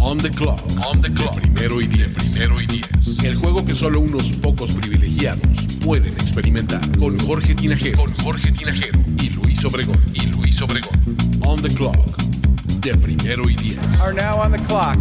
On the clock. On the clock. De primero y diez. primero y diez. El juego que solo unos pocos privilegiados pueden experimentar. Con Jorge Tinajero. Con Jorge Tinajero. Y Luis Obregón. Y Luis Obregón. On the clock. De primero y diez. Are now on the clock.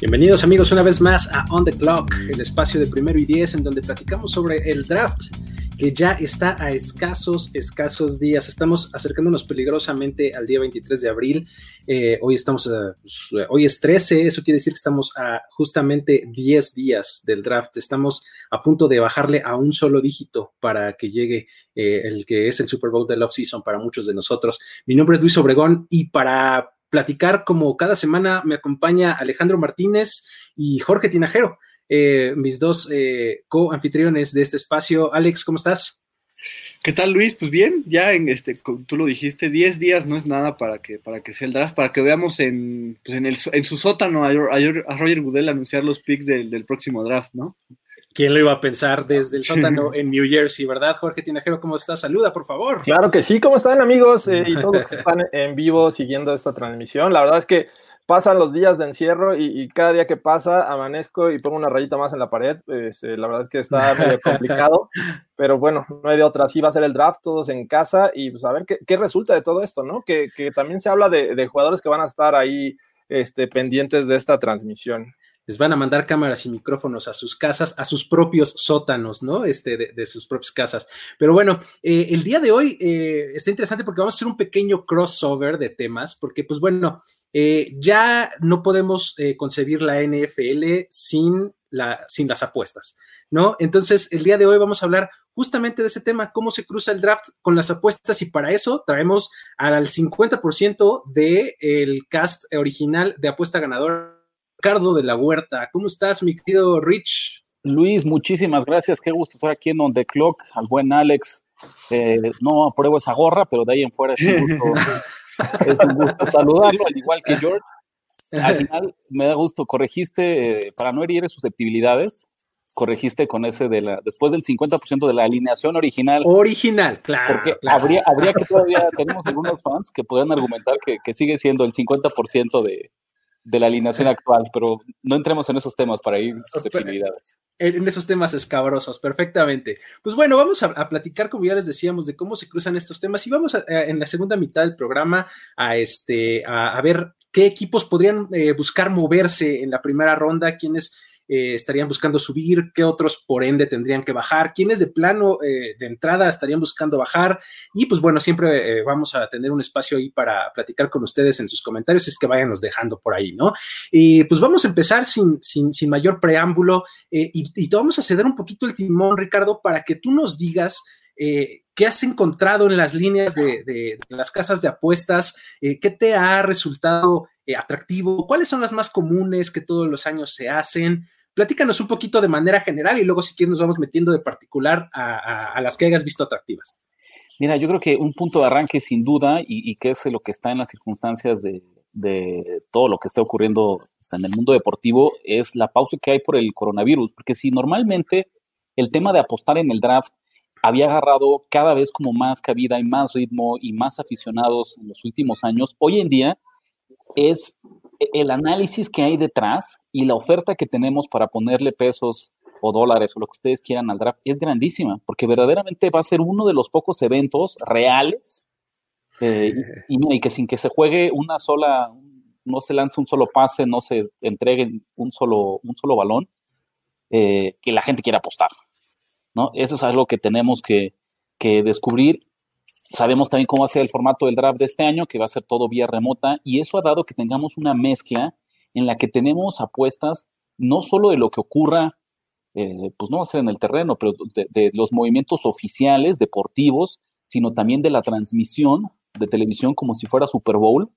Bienvenidos amigos una vez más a On the Clock, el espacio de primero y diez en donde platicamos sobre el draft que ya está a escasos, escasos días. Estamos acercándonos peligrosamente al día 23 de abril. Eh, hoy estamos, a, pues, hoy es 13, eso quiere decir que estamos a justamente 10 días del draft. Estamos a punto de bajarle a un solo dígito para que llegue eh, el que es el Super Bowl del off-season para muchos de nosotros. Mi nombre es Luis Obregón y para platicar como cada semana me acompaña Alejandro Martínez y Jorge Tinajero eh, mis dos eh, co-anfitriones de este espacio. Alex, ¿cómo estás? ¿Qué tal, Luis? Pues bien, ya en este, tú lo dijiste, 10 días no es nada para que, para que sea el draft, para que veamos en, pues en, el, en su sótano a, a, Roger Goodell anunciar los picks del, del, próximo draft, ¿no? ¿Quién lo iba a pensar desde el sótano en New Jersey, verdad? Jorge Tinajero, ¿cómo estás? Saluda, por favor. Claro que sí, ¿cómo están, amigos? Eh, y todos los que están en vivo siguiendo esta transmisión. La verdad es que pasan los días de encierro y, y, cada día que pasa amanezco y pongo una rayita más en la pared. Pues, eh, la verdad es que está medio complicado, pero bueno, no hay de otra. Así va a ser el draft, todos en casa y pues a ver qué, qué resulta de todo esto, ¿no? Que, que también se habla de, de, jugadores que van a estar ahí este, pendientes de esta transmisión van a mandar cámaras y micrófonos a sus casas, a sus propios sótanos, ¿no? Este, de, sus propias casas. Pero bueno, eh, el día de hoy eh, está interesante porque vamos a hacer un pequeño crossover de temas, porque pues bueno, eh, ya no podemos eh, concebir la NFL sin, la, sin las apuestas, ¿no? Entonces, el día de hoy vamos a hablar justamente de ese tema, cómo se cruza el draft con las apuestas y para eso traemos al 50% del el cast original de apuesta ganadora Ricardo de la Huerta. ¿Cómo estás, mi querido Rich? Luis, muchísimas gracias. Qué gusto estar aquí en On The Clock. Al buen Alex. Eh, no apruebo esa gorra, pero de ahí en fuera es un gusto, es un gusto saludarlo, al igual que George. Al final me da gusto, corregiste, eh, para no herir susceptibilidades, corregiste con ese de la, después del 50% de la alineación original. Original, claro. Porque claro. Habría, habría que todavía, tenemos algunos fans que podrían argumentar que, que sigue siendo el 50% de, de la alineación actual, pero no entremos en esos temas para ir susceptibilidades. En esos temas escabrosos, perfectamente. Pues bueno, vamos a, a, platicar, como ya les decíamos, de cómo se cruzan estos temas y vamos a, a, en la segunda mitad del programa a, este, a, ver qué equipos podrían eh, buscar moverse en la primera ronda, quiénes eh, estarían buscando subir, qué otros por ende tendrían que bajar, quiénes de plano eh, de entrada estarían buscando bajar. Y pues bueno, siempre eh, vamos a tener un espacio ahí para platicar con ustedes en sus comentarios, es que váyanos dejando por ahí, ¿no? Y pues vamos a empezar sin, sin, sin mayor preámbulo y, te vamos a ceder un poquito el timón, Ricardo, para que tú nos digas. ¿Qué has encontrado en las líneas de, las casas de apuestas? ¿Qué te ha resultado atractivo? ¿Cuáles son las más comunes que todos los años se hacen? Platícanos un poquito de manera general y luego si quieres nos vamos metiendo de particular a, las que hayas visto atractivas. Mira, yo creo que un punto de arranque sin duda y, que es lo que está en las circunstancias de, de todo lo que está ocurriendo en el mundo deportivo es la pausa que hay por el coronavirus, porque si normalmente el tema de apostar en el draft había agarrado cada vez como más cabida y más ritmo y más aficionados en los últimos años, hoy en día es el análisis que hay detrás y la oferta que tenemos para ponerle pesos o dólares o lo que ustedes quieran al draft es grandísima, porque verdaderamente va a ser uno de los pocos eventos reales eh, y, y, y, que sin que se juegue una sola, no se lance un solo pase, no se entregue un solo, un solo balón, eh, que la gente quiera apostar. ¿no? Eso es algo que tenemos que, que, descubrir. Sabemos también cómo va a ser el formato del draft de este año, que va a ser todo vía remota, y eso ha dado que tengamos una mezcla en la que tenemos apuestas no solo de lo que ocurra, eh, pues no va a ser en el terreno, pero de, de, los movimientos oficiales, deportivos, sino también de la transmisión de televisión como si fuera Super Bowl.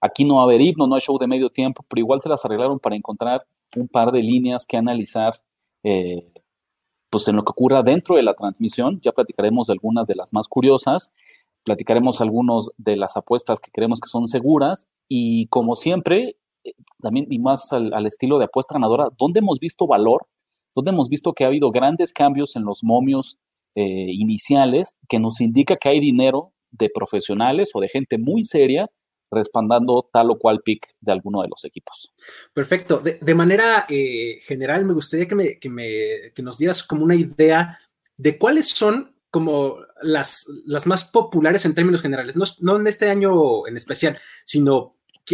Aquí no va a haber himno, no hay show de medio tiempo, pero igual se las arreglaron para encontrar un par de líneas que analizar eh, pues en lo que ocurra dentro de la transmisión. Ya platicaremos de algunas de las más curiosas, platicaremos algunos de las apuestas que creemos que son seguras y como siempre, eh, también y más al, estilo de apuesta ganadora, ¿dónde hemos visto valor? ¿Dónde hemos visto que ha habido grandes cambios en los momios eh, iniciales que nos indica que hay dinero de profesionales o de gente muy seria respaldando tal o cual pick de alguno de los equipos. Perfecto. De, de manera eh, general, me gustaría que, me, que, me, que, nos dieras como una idea de cuáles son como las, las más populares en términos generales, no, no en este año en especial, sino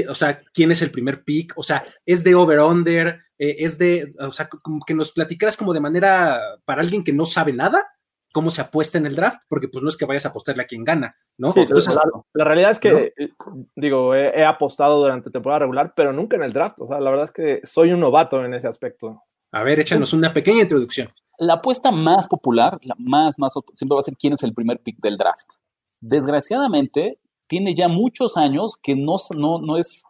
o sea, quién es el primer pick, o sea, es de over-under, eh, es de, o sea, como que nos platicaras como de manera para alguien que no sabe nada, cómo se apuesta en el draft, porque pues no es que vayas a apostarle a quien gana, ¿no? Sí, Entonces, la, la, realidad es que, ¿no? digo, he, he, apostado durante temporada regular, pero nunca en el draft, o sea, la verdad es que soy un novato en ese aspecto. A ver, échanos una pequeña introducción. La apuesta más popular, la más, más, siempre va a ser quién es el primer pick del draft. Desgraciadamente, tiene ya muchos años que no, no, no es,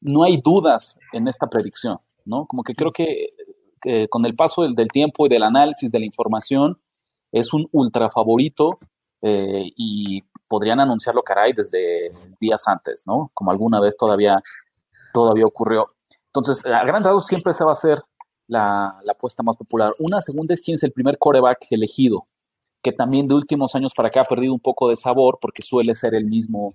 no hay dudas en esta predicción, ¿no? Como que creo que, que con el paso del, del tiempo y del análisis de la información, es un ultra favorito eh, y podrían anunciarlo, caray, desde días antes, ¿no? Como alguna vez todavía, todavía ocurrió. Entonces, a gran rasgos siempre se va a ser la, la, apuesta más popular. Una segunda es quién es el primer coreback elegido, que también de últimos años para acá ha perdido un poco de sabor porque suele ser el mismo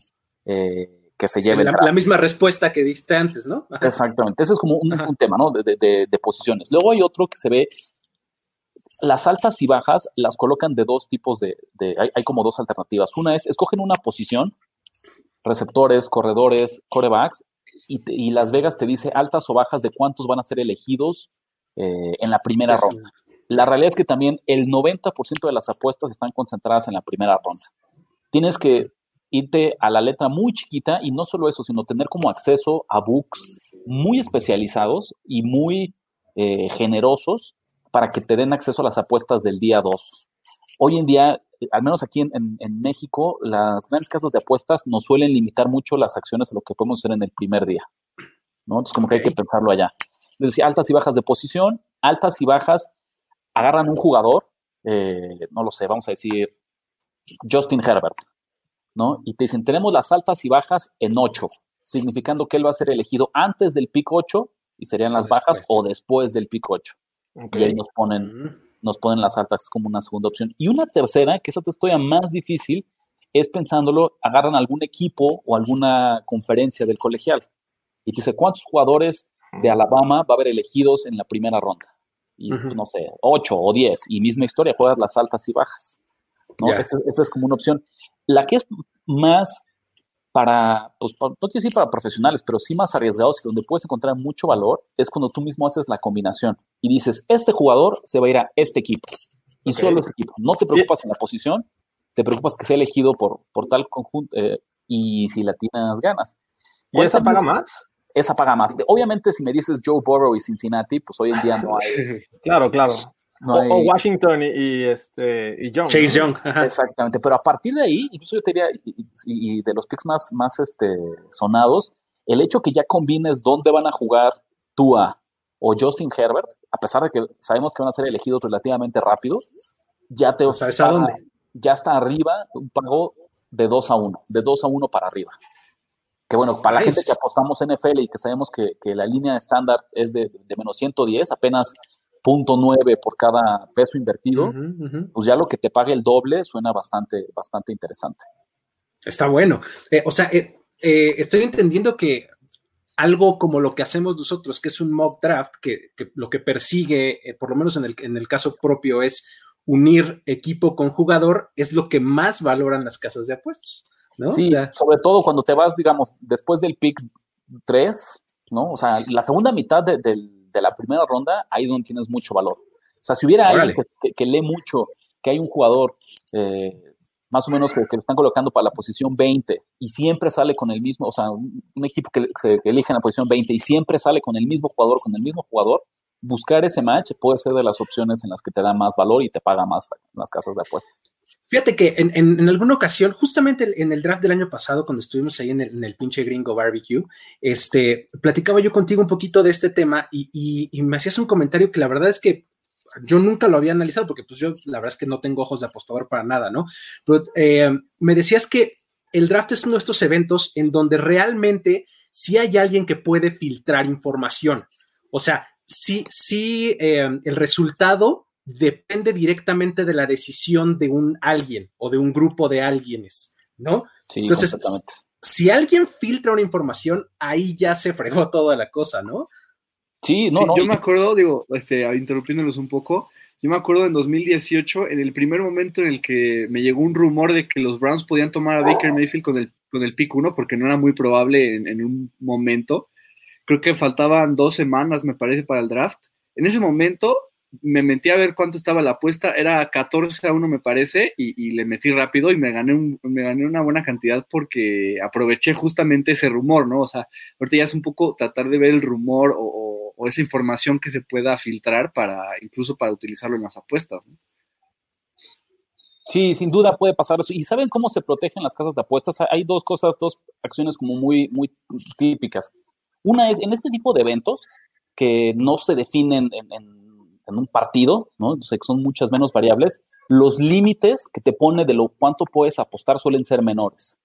eh, que se lleve. La, la, misma respuesta que diste antes, ¿no? Ajá. Exactamente. Ese es como un, un tema, ¿no? De, de, de, posiciones. Luego hay otro que se ve las altas y bajas las colocan de dos tipos de, de hay, hay, como dos alternativas. Una es, escogen una posición, receptores, corredores, corebacks, y, te, y, Las Vegas te dice altas o bajas de cuántos van a ser elegidos eh, en la primera sí. ronda. La realidad es que también el 90% de las apuestas están concentradas en la primera ronda. Tienes que irte a la letra muy chiquita y no solo eso, sino tener como acceso a books muy especializados y muy eh, generosos para que te den acceso a las apuestas del día 2. Hoy en día, al menos aquí en, en, en, México, las grandes casas de apuestas nos suelen limitar mucho las acciones a lo que podemos hacer en el primer día. ¿no? Entonces, como okay. que hay que pensarlo allá. Les decía, altas y bajas de posición, altas y bajas, agarran un jugador, eh, no lo sé, vamos a decir Justin Herbert, ¿no? Y te dicen, tenemos las altas y bajas en 8, significando que él va a ser elegido antes del pick 8 y serían las bajas o después del pick 8. Okay. Y ahí nos ponen, uh -huh. nos ponen las altas como una segunda opción. Y una tercera, que esa te estoy más difícil, es pensándolo, agarran algún equipo o alguna conferencia del colegial y te dice cuántos jugadores de Alabama va a haber elegidos en la primera ronda. Y uh -huh. no sé, ocho o diez. Y misma historia, juegas las altas y bajas. ¿no? Yeah. Esa, esa, es como una opción. La que es más para, pues, no quiero decir para profesionales, pero sí más arriesgados y donde puedes encontrar mucho valor es cuando tú mismo haces la combinación y dices, este jugador se va a ir a este equipo y okay. solo ese equipo. No te preocupas en la posición, te preocupas que sea elegido por, por tal conjunto eh, y si la tienes ganas. ¿Y esa paga más? Esa paga más. Obviamente, si me dices Joe Burrow y Cincinnati, pues hoy en día no hay. claro, claro. No o, hay... o, Washington y, y, este, y Young. Chase. Young. Ajá. Exactamente. Pero a partir de ahí, incluso yo te diría, y, y, de los picks más, más este, sonados, el hecho que ya combines dónde van a jugar Tua o Justin Herbert, a pesar de que sabemos que van a ser elegidos relativamente rápido, ya te o sea, está, dónde? ya está arriba un pago de 2 a 1, de 2 a 1 para arriba. Que bueno, para la gente que apostamos NFL y que sabemos que, que la línea estándar es de, de menos 110, apenas 0.9 por cada peso invertido, uh -huh, uh -huh. pues ya lo que te pague el doble suena bastante, bastante interesante. Está bueno. Eh, o sea, eh, eh, estoy entendiendo que algo como lo que hacemos nosotros, que es un mock draft, que, que lo que persigue, por lo menos en el, en el caso propio, es unir equipo con jugador, es lo que más valoran las casas de apuestas. ¿No? Sí, o sea, sobre todo cuando te vas, digamos, después del pick 3, ¿no? O sea, la segunda mitad de, del de la primera ronda, ahí es donde tienes mucho valor. O sea, si hubiera alguien que, que, que, lee mucho, que hay un jugador eh, más o menos que, que, lo están colocando para la posición 20 y siempre sale con el mismo, o sea, un, un equipo que, que elige en la posición 20 y siempre sale con el mismo jugador, con el mismo jugador, buscar ese match puede ser de las opciones en las que te da más valor y te paga más en las casas de apuestas. Fíjate que en, en, alguna ocasión, justamente en el draft del año pasado, cuando estuvimos ahí en el, pinche gringo barbecue, este, platicaba yo contigo un poquito de este tema y, y, y, me hacías un comentario que la verdad es que yo nunca lo había analizado porque pues yo la verdad es que no tengo ojos de apostador para nada, ¿no? Pero eh, me decías que el draft es uno de estos eventos en donde realmente sí hay alguien que puede filtrar información. O sea, sí, sí, eh, el resultado depende directamente de la decisión de un alguien o de un grupo de alguienes, ¿no? Sí, Entonces, si alguien filtra una información, ahí ya se fregó toda la cosa, ¿no? Sí, no, sí, no. Yo me acuerdo, digo, este, interrumpiéndolos un poco, yo me acuerdo en 2018, en el primer momento en el que me llegó un rumor de que los Browns podían tomar a Baker Mayfield con el, con el pick 1, porque no era muy probable en, en un momento. Creo que faltaban dos semanas, me parece, para el draft. En ese momento me metí a ver cuánto estaba la apuesta, era 14 a 1 me parece, y, le metí rápido y me gané, un, me gané una buena cantidad porque aproveché justamente ese rumor, ¿no? O sea, ahorita ya es un poco tratar de ver el rumor o, o, o esa información que se pueda filtrar para, incluso para utilizarlo en las apuestas, ¿no? Sí, sin duda puede pasar eso. ¿Y saben cómo se protegen las casas de apuestas? Hay dos cosas, dos acciones como muy, muy típicas. Una es, en este tipo de eventos, que no se definen en, en en un partido, ¿no? O sea, que son muchas menos variables, los límites que te pone de lo cuánto puedes apostar suelen ser menores,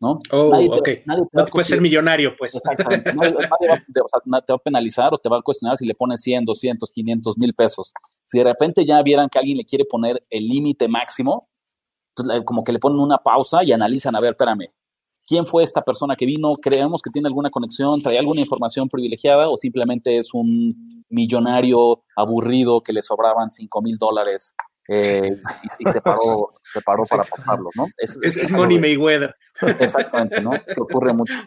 ¿no? Oh, nadie te, ok. Nadie te no te puedes ser millonario, pues. Exactamente. nadie, nadie va, te, o sea, te va a penalizar o te va a cuestionar si le pones 100, 200, 500 mil pesos. Si de repente ya vieran que alguien le quiere poner el límite máximo, entonces como que le ponen una pausa y analizan, a ver, espérame, quién fue esta persona que vino, creemos que tiene alguna conexión, trae alguna información privilegiada o simplemente es un millonario aburrido que le sobraban 5 mil dólares eh, y, y, se paró, se paró para apostarlo, ¿no? Es, es, es Money Mayweather. Exactamente, ¿no? Que ocurre mucho.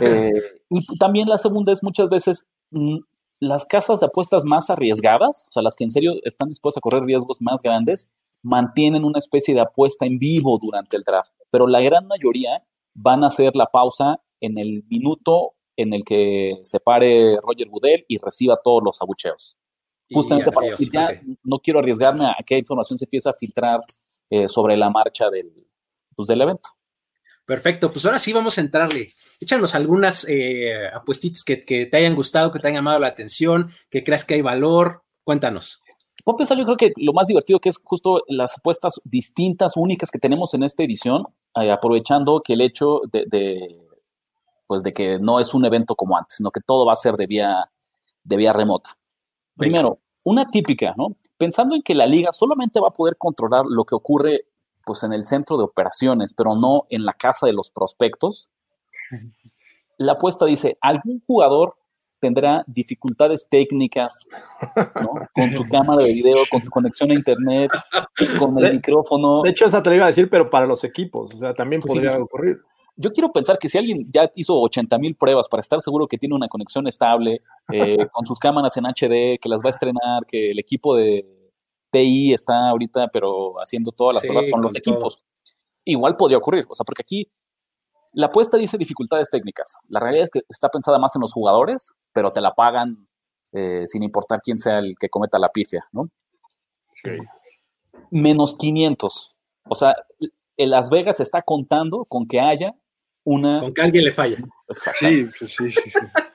Eh, y también la segunda es muchas veces mm, las casas de apuestas más arriesgadas, o sea, las que en serio están dispuestas a correr riesgos más grandes, mantienen una especie de apuesta en vivo durante el draft, pero la gran mayoría van a hacer la pausa en el minuto en el que se pare Roger Goodell y reciba todos los abucheos. Justamente para decir, ya okay. no quiero arriesgarme a que información se empiece a filtrar eh, sobre la marcha del, pues, del evento. Perfecto, pues ahora sí vamos a entrarle. Échanos algunas eh, apuestitas que, que, te hayan gustado, que te hayan llamado la atención, que creas que hay valor. Cuéntanos. Puedo pensar, yo creo que lo más divertido que es justo las apuestas distintas, únicas que tenemos en esta edición, eh, aprovechando que el hecho de, de, pues de que no es un evento como antes, sino que todo va a ser de vía, de vía remota. Primero, una típica, ¿no? Pensando en que la liga solamente va a poder controlar lo que ocurre pues en el centro de operaciones, pero no en la casa de los prospectos. La apuesta dice, algún jugador tendrá dificultades técnicas ¿no? con su cámara de video, con su conexión a internet, con el de, micrófono. De hecho, esa te lo iba a decir, pero para los equipos, o sea, también pues podría sí, ocurrir. Yo quiero pensar que si alguien ya hizo 80 mil pruebas para estar seguro que tiene una conexión estable, eh, con sus cámaras en HD, que las va a estrenar, que el equipo de TI está ahorita, pero haciendo todas las sí, pruebas con los equipos, todo. igual podría ocurrir. O sea, porque aquí la apuesta dice dificultades técnicas. La realidad es que está pensada más en los jugadores, pero te la pagan eh, sin importar quién sea el que cometa la pifia, ¿no? Okay. Menos 500. O sea, en Las Vegas está contando con que haya una... Con que alguien le falla. Sí, pues sí.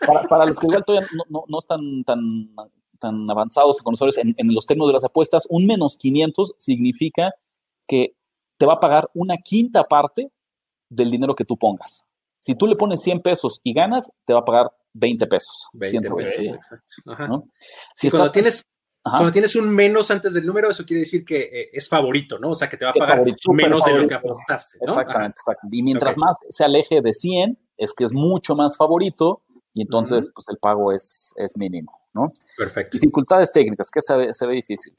Para, para, los que igual todavía no, no, no están tan, tan avanzados conocedores en, en, los términos de las apuestas, un menos 500 significa que te va a pagar una quinta parte del dinero que tú pongas. Si tú le pones 100 pesos y ganas, te va a pagar 20 pesos. 20 pesos, pesos exacto. ¿no? Si cuando, estás, tienes, Ajá. cuando tienes un menos antes del número, eso quiere decir que eh, es favorito, ¿no? O sea, que te va a pagar favorito, menos favorito. de lo que apostaste, ¿no? Exactamente, exacto. Y mientras okay. más se aleje de 100, es que es mucho más favorito y entonces, uh -huh. pues, el pago es, es mínimo, ¿no? Perfecto. Dificultades técnicas, que se ve, se ve difícil.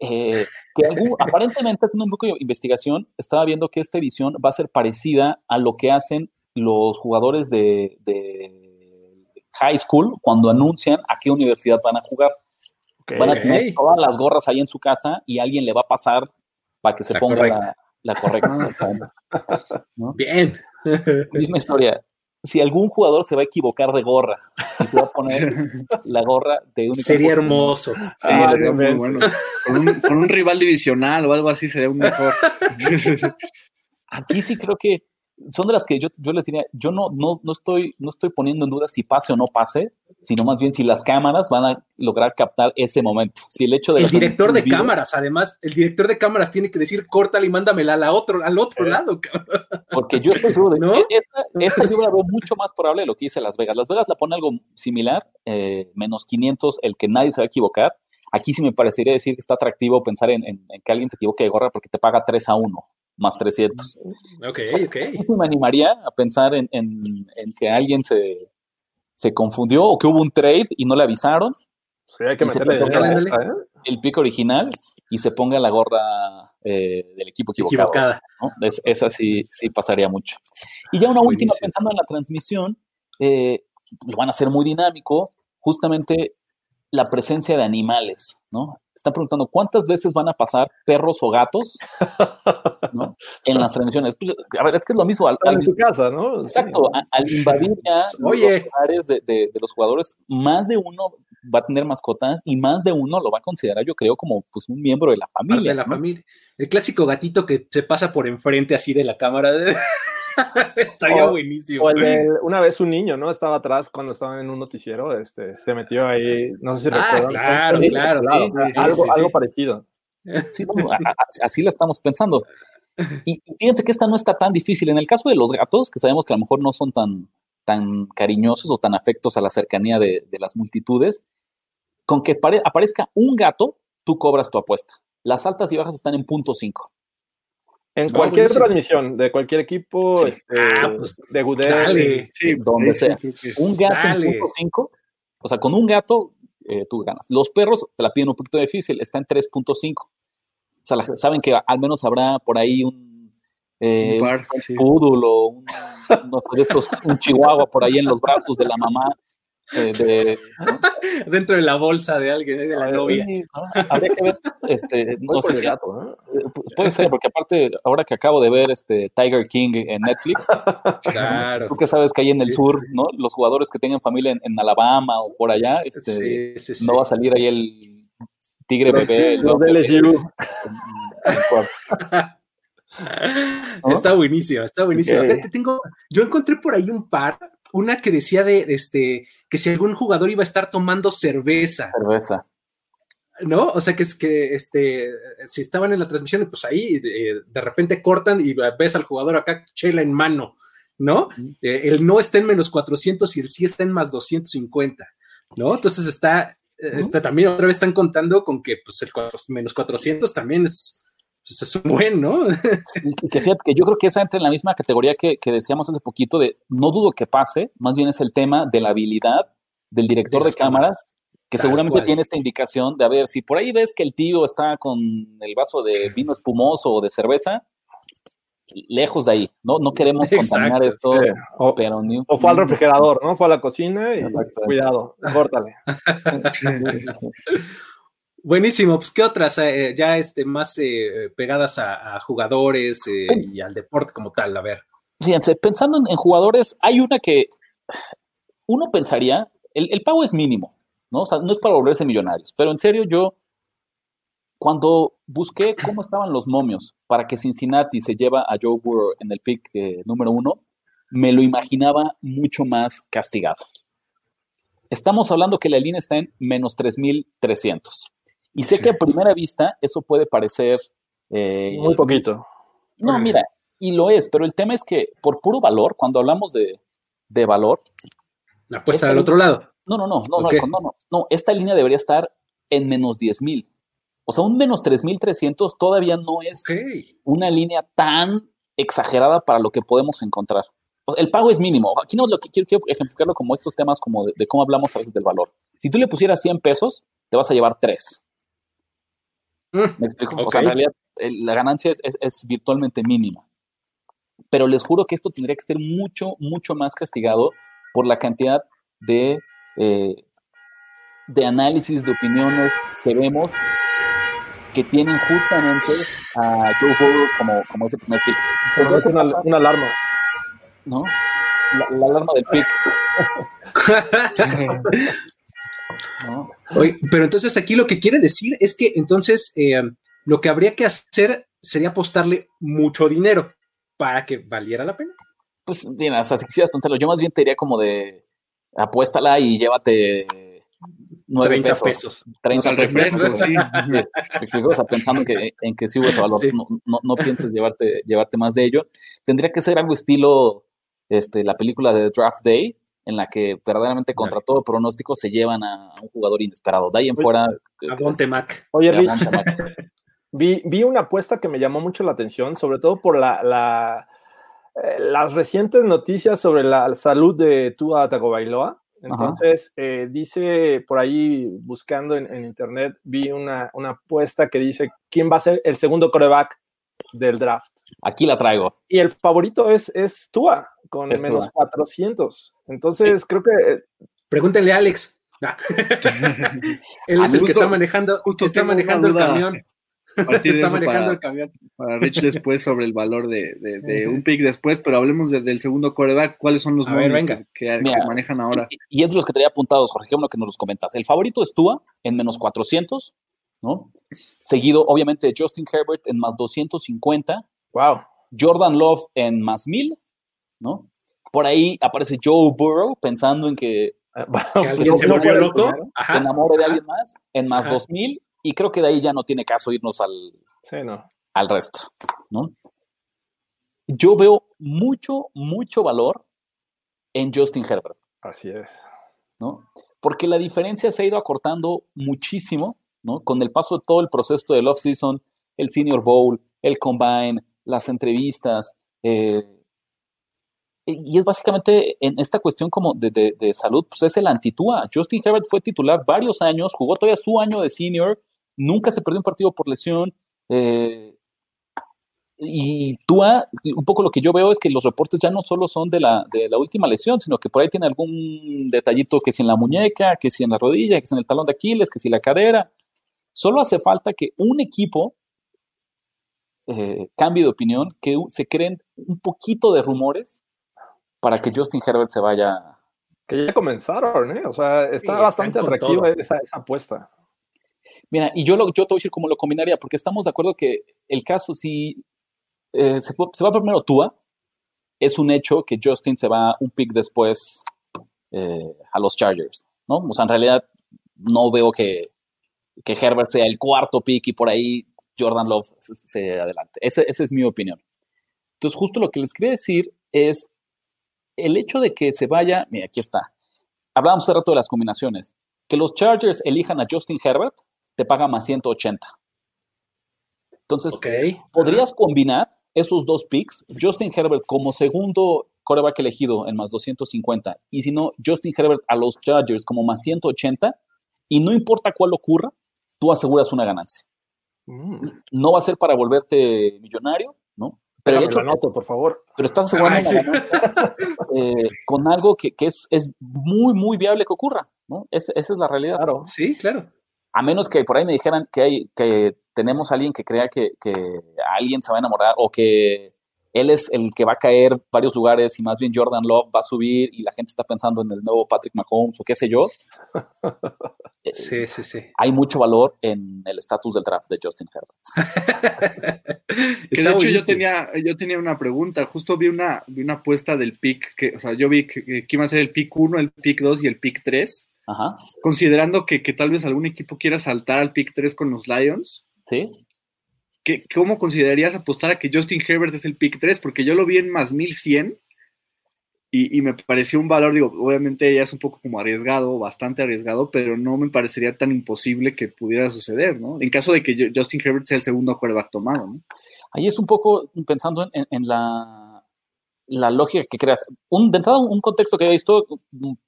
Eh, que aparentemente haciendo un poco de investigación, estaba viendo que esta edición va a ser parecida a lo que hacen los jugadores de, de high school cuando anuncian a qué universidad van a jugar. Okay, van a tener todas las gorras ahí en su casa y alguien le va a pasar para que se la ponga correcta. La, la, correcta. ¿no? Bien. Misma historia. si algún jugador se va a equivocar de gorra y se va a poner la gorra de un Sería hermoso. Ah, sería muy bueno. Con un, con un rival divisional o algo así sería un mejor. Aquí sí creo que son de las que yo, yo les diría, yo no, no, no, estoy, no estoy poniendo en duda si pase o no pase, sino más bien si las cámaras van a lograr captar ese momento. Si el hecho de El director de cámaras, además, el director de cámaras tiene que decir, córtala y mándamela a la otro, al otro lado. cabrón. Porque yo estoy seguro de ¿No? que esta, esta yo la veo mucho más probable de lo que dice Las Vegas. Las Vegas la pone algo similar, eh, menos 500, el que nadie se va a equivocar. Aquí sí me parecería decir que está atractivo pensar en, en- en que alguien se equivoque de gorra porque te paga 3 a 1 más 300. Ok, ok. Aquí sí me animaría a pensar en, en- en que alguien se, se confundió o que hubo un trade y no le avisaron Sí, hay que meterle esta, ¿eh? el pick original y se ponga la gorra eh, del equipo equivocado. Equivocada. ¿no? Es- esa sí, sí pasaría mucho. Y ya una última, pensando en la transmisión, eh, lo van a hacer muy dinámico, justamente la presencia de animales, ¿no? Están preguntando cuántas veces van a pasar perros o gatos ¿no? en las transmisiones. Pues, a ver, es que es lo mismo. Al, en su casa, ¿no? exacto, al invadir ya Oye. los hogares de, de- de los jugadores, más de uno va a tener mascotas y más de uno lo va a considerar, yo creo, como pues, un miembro de la Parte familia. de la ¿no? familia. El clásico gatito que se pasa por enfrente así de la cámara. Estaría O- buenísimo. O el de una vez un niño, ¿no? Estaba atrás cuando estaban en un noticiero, este, se metió ahí, no sé si Ah, recuerdan. claro, Sí, claro, sí, sí, algo, sí, algo parecido. Sí, así la estamos pensando. Y, fíjense que esta no está tan difícil. En el caso de los gatos, que sabemos que a lo mejor no son tan, tan cariñosos o tan afectos a la cercanía de, de las multitudes, con que pare- aparezca un gato, tú cobras tu apuesta. Las altas y bajas están en punto 5. En cualquier buenísimo. transmisión de cualquier equipo, Sí. este, Ah, pues, de Gudel. Sí, Donde sí, sea. Un gato Dale. en punto 5, o sea, con un gato eh, tú ganas. Los perros te la piden un poquito difícil, está en 3.5. O sea, la- saben que al menos habrá por ahí un, eh, Un par, un no sé, estos, un chihuahua por ahí en los brazos de la mamá. Eh, de, ¿no? Dentro de la bolsa de alguien, de la novia. Sí, ¿no? Habría que ver, este, no sé, gato, ¿no? pu- puede ser, porque aparte, ahora que acabo de ver este Tiger King en Netflix, Claro. tú que sabes que hay en el Sí, sur, ¿no? Los jugadores que tengan familia en, en Alabama o por allá, este, Sí, no va a salir ahí el tigre bebé. Los loco de LSU. Está buenísimo, está buenísimo. Ok. Fíjate, tengo, yo encontré por ahí un par, una que decía de este que si algún jugador iba a estar tomando cerveza, Cerveza. ¿no? O sea que es que este si estaban en la transmisión, pues ahí eh, de repente cortan y ves al jugador acá chela en mano, ¿no? Eh, el no está en menos 400 y el sí está en más 250, ¿no? Entonces está, eh, está también otra vez están contando con que pues el menos 400 también es, pues, es un buen, ¿no? Y que fíjate que yo creo que esa entra en la misma categoría que, que decíamos hace poquito de no dudo que pase, más bien es el tema de la habilidad del director De cámaras, que seguramente cual. tiene esta indicación de, a ver, si por ahí ves que el tío está con el vaso de vino espumoso o de cerveza, lejos de ahí, ¿no? No queremos contaminar Exacto, esto, sí. O- pero ni O fue al refrigerador, ¿no? Fue a la cocina y Exacto. cuidado, córtale. Buenísimo, pues qué otras eh, ya este, más eh, pegadas a, a jugadores eh, y al deporte como tal, a ver. Fíjense, pensando en, en jugadores, hay una que uno pensaría, el, el pago es mínimo, ¿no? O sea, no es para volverse millonarios, pero en serio yo, cuando busqué cómo estaban los momios para que Cincinnati se lleva a Joe Burrow en el pick eh, número uno, me lo imaginaba mucho más castigado. Estamos hablando que la línea está en menos 3.300. Y sé que a primera vista eso puede parecer... eh, Muy poquito. no, mira, y lo es, pero el tema es que por puro valor, cuando hablamos de, de valor, La apuesta Esta del otro lado. no, no, no, no, no, Ok. no, no, no, esta línea debería estar en menos 10 mil. O sea, un menos 3.300 todavía no es una línea tan exagerada para lo que podemos encontrar. El pago es mínimo. Aquí no lo que quiero, quiero ejemplificarlo como estos temas como de, de cómo hablamos a veces del valor. Si tú le pusieras 100 pesos, te vas a llevar 3. ¿Me explico? O Ok. sea, en realidad el- la ganancia es, es- es virtualmente mínima. Pero les juro que esto tendría que ser mucho, mucho más castigado por la cantidad de, eh, de análisis, de opiniones que vemos que tienen justamente a Joe Burrow como, como ese primer pick. Pero es una, una alarma. ¿no? la, la alarma del pick. ¿no? Oye, pero entonces aquí lo que quiere decir es que entonces eh, lo que habría que hacer sería apostarle mucho dinero para que valiera la pena. Pues bien, hasta si quisieras contarlo, yo más bien te diría como de apuéstala y llévate 9 pesos, pesos. 30 al refresco, sí. sí. O sea, pensando que, en que sí hubo ese valor, sí. no, no, no, pienses llevarte, llevarte más de ello. Tendría que ser algo estilo este, la película de Draft Day, en la que verdaderamente contra todo pronóstico se llevan a, un jugador inesperado. De ahí en fuera. A Monte Mac. Oye, Rich, vi, vi una apuesta que me llamó mucho la atención, sobre todo por la, la eh, las recientes noticias sobre la salud de Tua Tagovailoa. Entonces, eh, dice por ahí, buscando en, en internet, vi una, una, apuesta que dice quién va a ser el segundo coreback del draft. Aquí la traigo. Y el favorito es, es Tua, con es menos Tua. 400. Entonces, creo que... Pregúntenle a Alex. Ah. Él es el que está manejando, justo está manejando el camión. está manejando para, el camión. Para Rich después sobre el valor de, de, de un pick después, pero hablemos de, del segundo coreback. ¿Cuáles son los números que, que, Mira, que, manejan ahora? Y, y, es de los que tenía apuntados, Jorge, que que nos los comentas. El favorito es Tua en menos 400, ¿no? Seguido, obviamente, de Justin Herbert en más 250. Wow. Jordan Love en más 1000, ¿no? Por ahí aparece Joe Burrow pensando en que, que alguien se volvió loco, se enamore de alguien más en más Ajá. 2000 y creo que de ahí ya no tiene caso irnos al, sí, no. al resto, ¿no? Yo veo mucho, mucho valor en Justin Herbert. Así es. ¿no? Porque la diferencia se ha ido acortando muchísimo, ¿no? Con el paso de todo el proceso del off-season, el Senior Bowl, el Combine, las entrevistas, eh, y es básicamente en esta cuestión como de, salud, pues es el antitúa. Justin Herbert fue titular varios años, jugó todavía su año de senior, nunca se perdió un partido por lesión. Eh, y Tua, un poco lo que yo veo es que los reportes ya no solo son de la, de la última lesión, sino que por ahí tiene algún detallito que si en la muñeca, que si en la rodilla, que si en el talón de Aquiles, que si la cadera. Solo hace falta que un equipo eh, cambie de opinión, que se creen un poquito de rumores para que Justin Herbert se vaya. Que ya comenzaron, ¿eh? O sea, está sí, bastante atractiva esa, esa, apuesta. Mira, y yo, lo, yo te voy a decir cómo lo combinaría, porque estamos de acuerdo que el caso, si eh, se, se, va primero Tua, es un hecho que Justin se va un pick después eh, a los Chargers, ¿no? O sea, en realidad no veo que, que Herbert sea el cuarto pick y por ahí Jordan Love se, se adelante. Esa ese es mi opinión. Entonces, justo lo que les quería decir es el hecho de que se vaya, mira, aquí está. Hablábamos hace rato de las combinaciones. Que los Chargers elijan a Justin Herbert te paga más 180. Entonces, okay. podrías combinar esos dos picks, Justin Herbert como segundo coreback elegido en más 250, y si no, Justin Herbert a los Chargers como más 180, y no importa cuál ocurra, tú aseguras una ganancia. Mm. No va a ser para volverte millonario, ¿no? Pero hecho, anoto, por favor. Pero estás asegurando sí. eh, con algo que, que, es, es muy, muy viable que ocurra, ¿no? Es, esa es la realidad. Claro, sí, claro. A menos que por ahí me dijeran que, hay, que tenemos a alguien que crea que, que alguien se va a enamorar o que él es el que va a caer varios lugares y más bien Jordan Love va a subir y la gente está pensando en el nuevo Patrick Mahomes o qué sé yo. Sí, sí, sí. Hay mucho valor en el estatus del draft de Justin Herbert. que de hecho yo tenía, yo tenía una pregunta, justo vi una, vi una apuesta del pick, que, o sea, yo vi que, que iba a ser el pick 1, el pick 2 y el pick 3. Ajá. Considerando que, que, tal vez algún equipo quiera saltar al pick 3 con los Lions. Sí. ¿Qué, ¿Cómo considerarías apostar a que Justin Herbert es el pick 3? Porque yo lo vi en más 1100 y, me pareció un valor, digo, obviamente ya es un poco como arriesgado, bastante arriesgado, pero no me parecería tan imposible que pudiera suceder, ¿no? En caso de que Justin Herbert sea el segundo quarterback tomado, ¿no? Ahí es un poco pensando en, la, la, lógica que creas. Un, de un contexto que he visto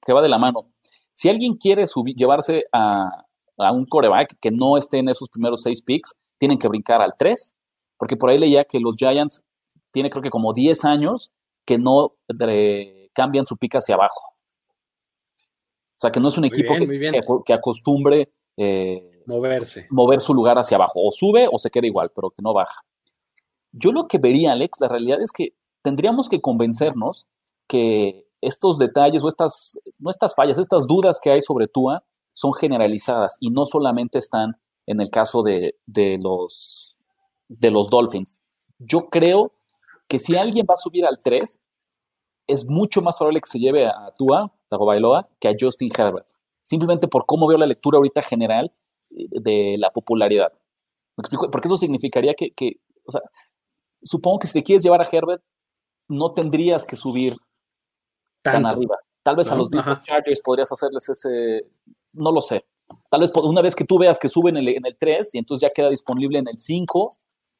que va de la mano. Si alguien quiere subir, llevarse a, a un coreback que no esté en esos primeros seis picks, tienen que brincar al 3, porque por ahí leía que los Giants tiene creo que como 10 años que no cambian su pick hacia abajo. O sea, que no es un muy equipo bien, que, que, que, acostumbre eh, moverse. mover su lugar hacia abajo. O sube o se queda igual, pero que no baja. Yo lo que vería, Alex, la realidad es que tendríamos que convencernos que estos detalles o estas, no estas fallas, estas dudas que hay sobre Tua son generalizadas y no solamente están en el caso de, los, de los Dolphins. Yo creo que si alguien va a subir al 3, es mucho más probable que se lleve a Tua, Tagovailoa, que a Justin Herbert. Simplemente por cómo veo la lectura ahorita general eh, de la popularidad. ¿Me explico? Porque eso significaría que, que o sea, supongo que si te quieres llevar a Herbert, no tendrías que subir tan arriba. Tal vez a los Chargers podrías hacerles ese, no lo sé. Tal vez una vez que tú veas que suben en el, en el 3 y entonces ya queda disponible en el 5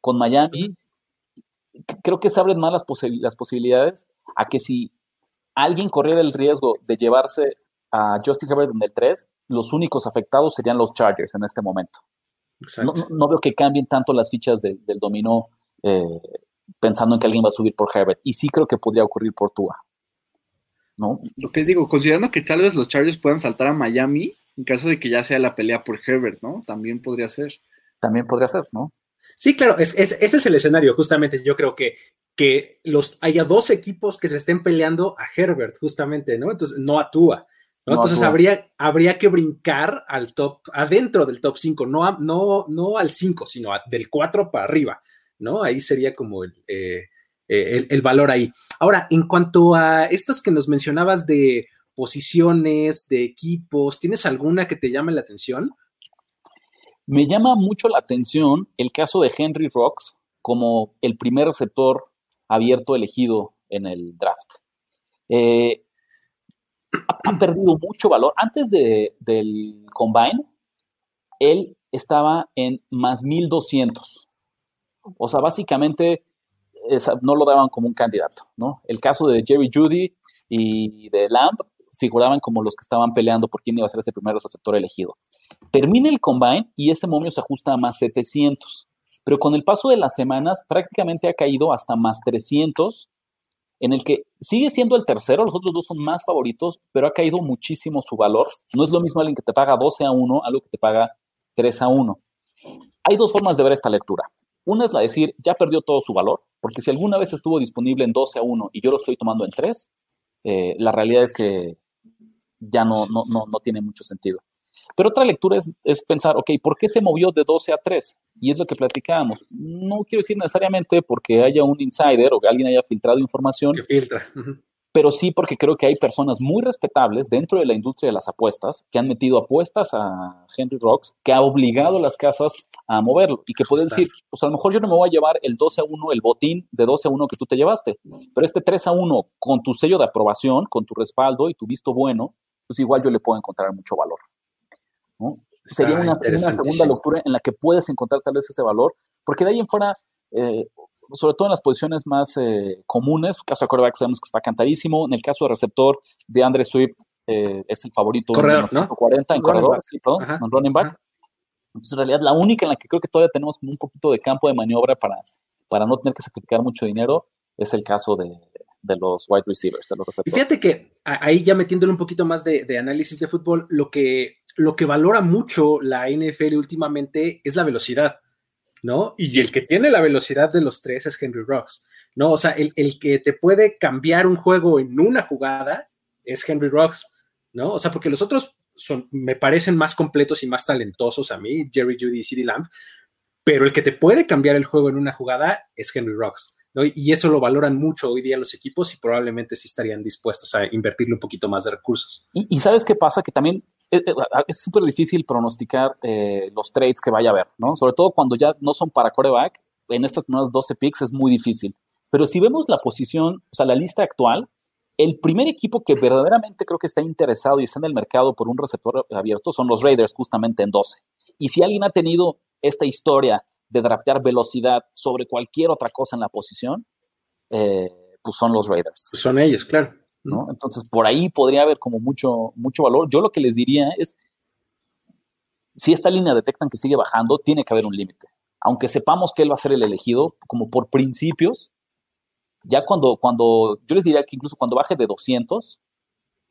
con Miami, creo que se abren más las, las posibilidades a que si alguien corriera el riesgo de llevarse a Justin Herbert en el 3, los únicos afectados serían los Chargers en este momento. No, veo que cambien tanto las fichas del dominó eh, pensando en que alguien va a subir por Herbert. Y sí creo que podría ocurrir por Tua. ¿no? Lo que digo, considerando que tal vez los Chargers puedan saltar a Miami en caso de que ya sea la pelea por Herbert, ¿no? También podría ser. También podría ser, ¿no? Sí, claro, es, ese es el escenario, justamente. Yo creo que, que los, haya dos equipos que se estén peleando a Herbert, justamente, ¿no? Entonces, no a Tua. ¿no? Entonces habría, habría que brincar al top, adentro del top 5, no, no, no al 5, sino del 4 para arriba, ¿no? Ahí sería como el, eh, eh, el, valor ahí. Ahora, en cuanto a estas que nos mencionabas de posiciones, de equipos, ¿tienes alguna que te llame la atención? Me llama mucho la atención el caso de Henry Rocks como el primer receptor abierto elegido en el draft. Eh, ha, perdido mucho valor. Antes del combine, él estaba en más 1200. O sea, básicamente no lo daban como un candidato, ¿no? El caso de Jerry Judy y de Lamb figuraban como los que estaban peleando por quién iba a ser ese primer receptor elegido. Termina el combine y ese momio se ajusta a más 700, pero con el paso de las semanas prácticamente ha caído hasta más 300, en el que sigue siendo el tercero, los otros dos son más favoritos, pero ha caído muchísimo su valor. No es lo mismo alguien que te paga 12 a 1, algo que te paga 3 a 1. Hay dos formas de ver esta lectura. Una es la de decir, ya perdió todo su valor, porque si alguna vez estuvo disponible en 12 a 1 y yo lo estoy tomando en 3, eh, la realidad es que ya no, no, no, tiene mucho sentido. Pero otra lectura es, es, pensar, ok, ¿por qué se movió de 12 a 3? Y es lo que platicábamos. No quiero decir necesariamente porque haya un insider o que alguien haya filtrado información. Que filtra pero sí porque creo que hay personas muy respetables dentro de la industria de las apuestas que han metido apuestas a Henry Rocks, que ha obligado a las casas a moverlo y que pueden decir, pues a lo mejor yo no me voy a llevar el 12 a 1, el botín de 12 a 1 que tú te llevaste, pero este 3 a 1 con tu sello de aprobación, con tu respaldo y tu visto bueno, pues igual yo le puedo encontrar mucho valor. Sería una, segunda lectura en la que puedes encontrar tal vez ese valor, porque de ahí en fuera, eh, sobre todo en las posiciones más eh, comunes, en el caso de quarterback sabemos que está cantadísimo, en el caso de receptor de Andre Swift eh, es el favorito corredor, ¿no? 40 en corredor, sí, perdón, en running back. Entonces, en realidad, la única en la que creo que todavía tenemos un poquito de campo de maniobra para, para no tener que sacrificar mucho dinero es el caso de, de los wide receivers, de los receptores. Y fíjate que ahí ya metiéndole un poquito más de, de, análisis de fútbol, lo que, lo que valora mucho la NFL últimamente es la velocidad. ¿no? Y el que tiene la velocidad de los tres es Henry Rocks, ¿no? O sea, el, que te puede cambiar un juego en una jugada es Henry Rocks, ¿no? O sea, porque los otros son, me parecen más completos y más talentosos a mí, Jerry Judy y CeeDee Lamb, pero el que te puede cambiar el juego en una jugada es Henry Rocks, ¿no? Y eso lo valoran mucho hoy día los equipos y probablemente sí estarían dispuestos a invertirle un poquito más de recursos. Y, y ¿sabes qué pasa? Que también es súper difícil pronosticar eh, los trades que vaya a haber, ¿no? Sobre todo cuando ya no son para coreback, en estas primeras 12 picks es muy difícil. Pero si vemos la posición, o sea, la lista actual, el primer equipo que verdaderamente creo que está interesado y está en el mercado por un receptor abierto son los Raiders, justamente en 12. Y si alguien ha tenido esta historia de draftear velocidad sobre cualquier otra cosa en la posición, eh, pues son los Raiders. Pues son ellos, claro. Entonces, por ahí podría haber como mucho, mucho valor. Yo lo que les diría es, si esta línea detectan que sigue bajando, tiene que haber un límite. Aunque sepamos que él va a ser el elegido, como por principios, ya cuando, cuando, yo les diría que incluso cuando baje de 200,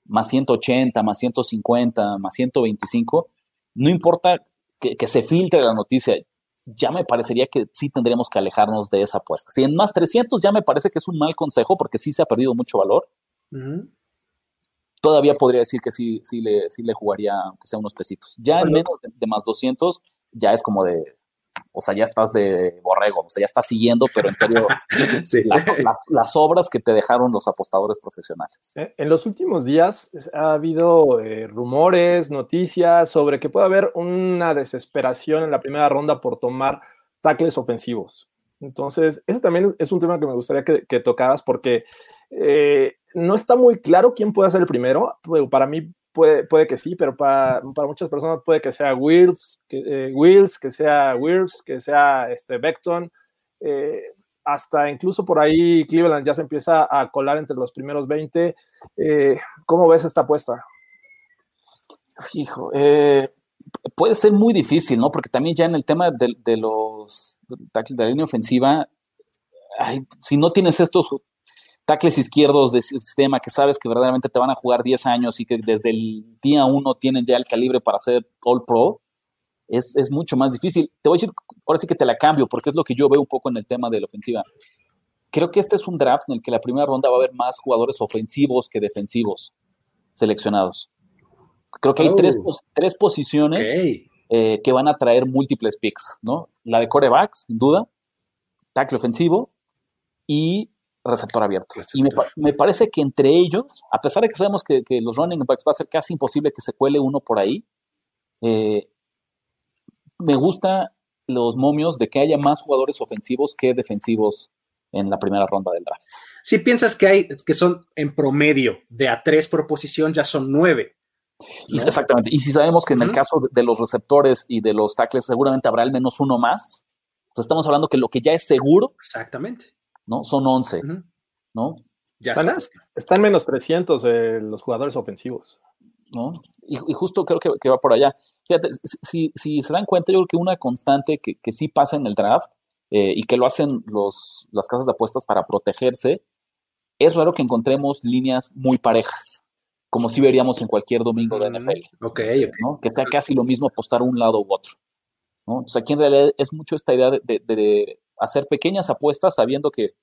más 180, más 150, más 125, no importa que, que se filtre la noticia, ya me parecería que sí tendríamos que alejarnos de esa apuesta. Si en más 300 ya me parece que es un mal consejo porque sí se ha perdido mucho valor, todavía podría decir que sí, sí, le, sí le jugaría, aunque sea unos pesitos. Ya en menos de, de más 200, ya es como de, o sea, ya estás de borrego, o sea, ya estás siguiendo, pero en serio, Sí. las, las- las obras que te dejaron los apostadores profesionales. Eh, En los últimos días ha habido eh, rumores, noticias sobre que puede haber una desesperación en la primera ronda por tomar tackles ofensivos. Entonces, ese también es un tema que me gustaría que, que tocaras porque eh, no está muy claro quién puede ser el primero. Para mí puede, puede que sí, pero para, para muchas personas puede que sea Wills, que, eh, Wills, que sea Wirfs, que sea este, Beckton. Eh, hasta incluso por ahí Cleveland ya se empieza a colar entre los primeros 20. Eh, ¿Cómo ves esta apuesta? Hijo, puede ser muy difícil, ¿no? Porque también ya en el tema de, los de la línea ofensiva, si no tienes estos tackles izquierdos de sistema que sabes que verdaderamente te van a jugar 10 años y que desde el día uno tienen ya el calibre para ser All Pro, es, es mucho más difícil. Te voy a decir, ahora sí que te la cambio, porque es lo que yo veo un poco en el tema de la ofensiva. Creo que este es un draft en el que la primera ronda va a haber más jugadores ofensivos que defensivos seleccionados. Creo que hay Oh. tres, pos- tres posiciones eh, que van a traer múltiples picks, ¿no? La de corebacks, sin duda, tackle ofensivo y receptor abierto. Y me, pa- me parece que entre ellos, a pesar de que sabemos que, que los running backs va a ser casi imposible que se cuele uno por ahí, eh, me gusta los momios de que haya más jugadores ofensivos que defensivos en la primera ronda del draft. Si piensas que hay, que son en promedio de a tres por posición, ya son nueve. Y- ¿no? Exactamente. Y si sabemos que en el caso de, de los receptores y de los tackles seguramente habrá al menos uno más, pues estamos hablando que lo que ya es seguro, Exactamente. ¿No? Son 11, Ujú. ¿no? Ya Están- estás. Están menos 300 eh, los jugadores ofensivos. ¿no? Y, y justo creo que, que va por allá. Fíjate, si, si- si se dan cuenta, yo creo que una constante que, que sí pasa en el draft eh, y que lo hacen los, las casas de apuestas para protegerse, es raro que encontremos líneas muy parejas, como si veríamos en cualquier domingo de NFL. Ok, ok. ¿no? Que sea casi lo mismo apostar un lado u otro. Entonces aquí en realidad es mucho esta idea de, de- de hacer pequeñas apuestas sabiendo que,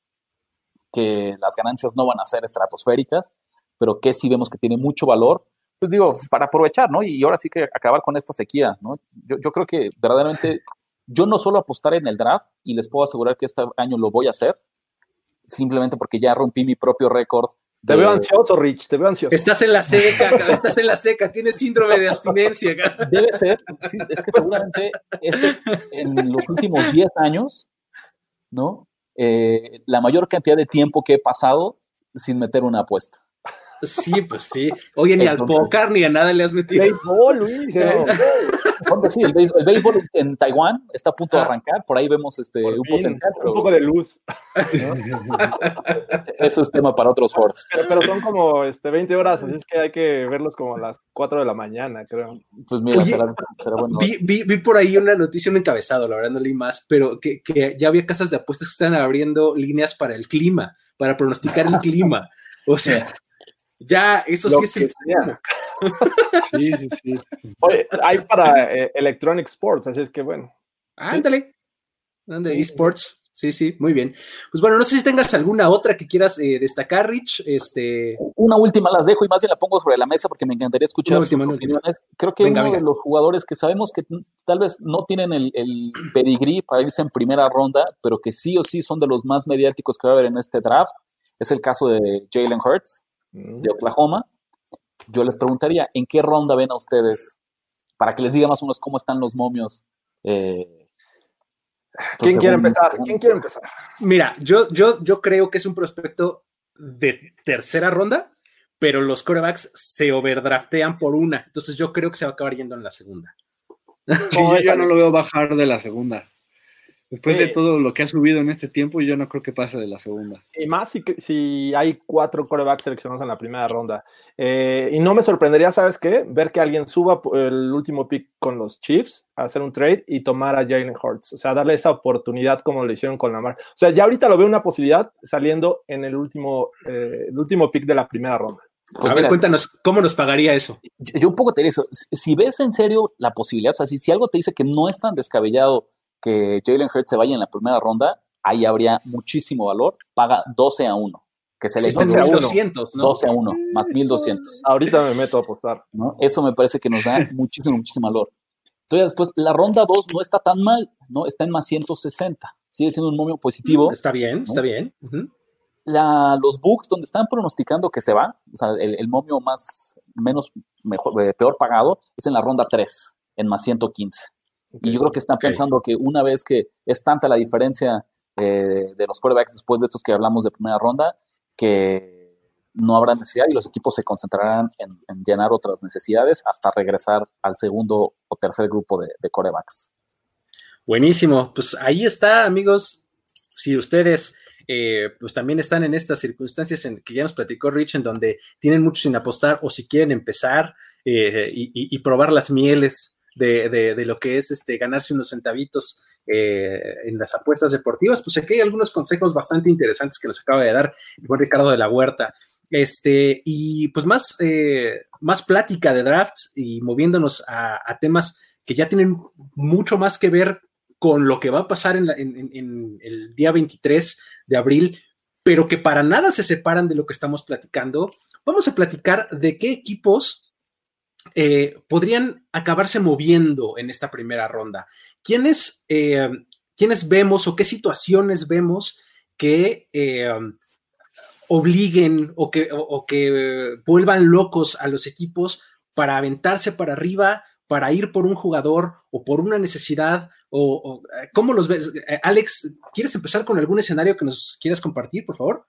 que las ganancias no van a ser estratosféricas, pero que sí vemos que tiene mucho valor, pues digo, para aprovechar, ¿no? Y ahora sí que acabar con esta sequía, ¿no? Yo, yo creo que verdaderamente yo no solo apostar en el draft y les puedo asegurar que este año lo voy a hacer, simplemente porque ya rompí mi propio récord. Te de- veo ansioso, Rich, te veo ansioso. Estás en la seca, estás en la seca, tienes síndrome de abstinencia. cabrón. Debe ser, sí, es que seguramente este es en los últimos 10 años, ¿no? Eh, la mayor cantidad de tiempo que he pasado sin meter una apuesta. Sí, pues sí. Oye, ni al póker ni a nada le has metido. Béisbol, Luis. eh, Entonces, sí, el béisbol, el béisbol en Taiwán está a punto de arrancar, por ahí vemos este, por un fin, potencial, un poco de luz. eso es tema para otros foros. Pero, pero son como este, 20 horas, así es que hay que verlos como a las 4 de la mañana, creo. Pues mira, Oye, será, será bueno. Vi, vi, vi por ahí una noticia, un encabezado, la verdad no leí más, pero que, que ya había casas de apuestas que están abriendo líneas para el clima, para pronosticar el clima. O sea, ya eso Lo sí es que el. Sí, sí, sí. Oye, hay para eh, Electronic Sports, así es que bueno. Ándale. Ándale, Sí. esports. Sí, sí, muy bien. Pues bueno, no sé si tengas alguna otra que quieras eh, destacar, Rich. Este, Una última las dejo y más bien la pongo sobre la mesa porque me encantaría escuchar sus opiniones. Creo que Venga, uno venga. de los jugadores que sabemos que tal vez no tienen el, el pedigrí para irse en primera ronda, pero que sí o sí son de los más mediáticos que va a haber en este draft, es el caso de Jalen Hurts Mm. de Oklahoma. Yo les preguntaría, ¿en qué ronda ven a ustedes? Para que les diga más o menos cómo están los momios. eh, ¿Quién pues, quiere según- empezar? ¿Quién quiere empezar? mira, yo, yo, yo creo que es un prospecto de tercera ronda, pero los corebacks se overdraftean por una. Entonces yo creo que se va a acabar yendo en la segunda. Sí, yo ya no lo veo bajar de la segunda. Después de todo lo que ha subido en este tiempo, yo no creo que pase de la segunda. Y más si, si hay cuatro corebacks seleccionados en la primera ronda. Eh, y no me sorprendería, ¿sabes qué? Ver que alguien suba el último pick con los Chiefs, hacer un trade y tomar a Jalen Hurts. O sea, darle esa oportunidad como lo hicieron con Lamar. O sea, ya ahorita lo veo una posibilidad saliendo en el último, eh, el último pick de la primera ronda. Pues a ver, cuéntanos, ¿cómo nos pagaría eso? yo, yo un poco te digo eso. Si, si ves en serio la posibilidad, o sea, si, si algo te dice que no es tan descabellado que Jalen Hurts se vaya en la primera ronda, ahí habría muchísimo valor. Paga 12 a 1. que se Sí, le uno. 1200, ¿no? 12 a 1, más 1200. Ahorita me meto a apostar. ¿no? Eso me parece que nos da muchísimo, muchísimo valor. Entonces, después, la ronda 2 no está tan mal, ¿no? Está en más 160. Sigue siendo un momio positivo. Está bien, está bien. Ujú. La, los books donde están pronosticando que se va, o sea, el, el momio más, menos, mejor, eh, peor pagado, es en la ronda 3, en más 115. Y yo creo que están pensando que una vez que es tanta la diferencia eh, de los quarterbacks después de estos que hablamos de primera ronda, que no habrá necesidad y los equipos se concentrarán en, en llenar otras necesidades hasta regresar al segundo o tercer grupo de, de quarterbacks. Buenísimo. Pues ahí está, amigos. Si ustedes eh, pues también están en estas circunstancias en que ya nos platicó Rich, en donde tienen mucho sin apostar o si quieren empezar eh, y, y- y probar las mieles de, de- de lo que es este ganarse unos centavitos eh, en las apuestas deportivas, pues aquí hay algunos consejos bastante interesantes que nos acaba de dar el buen Ricardo de la Huerta. Este, y pues más, eh, más plática de drafts y moviéndonos a, temas que ya tienen mucho más que ver con lo que va a pasar en- en el día 23 de abril, pero que para nada se separan de lo que estamos platicando. Vamos a platicar de qué equipos eh, podrían acabarse moviendo en esta primera ronda. ¿Quiénes, eh, quiénes vemos o qué situaciones vemos que eh, obliguen o que, vuelvan locos a los equipos para aventarse para arriba, para ir por un jugador o por una necesidad? O, o, ¿Cómo los ves? Eh, Alex, ¿quieres empezar con algún escenario que nos quieras compartir, por favor?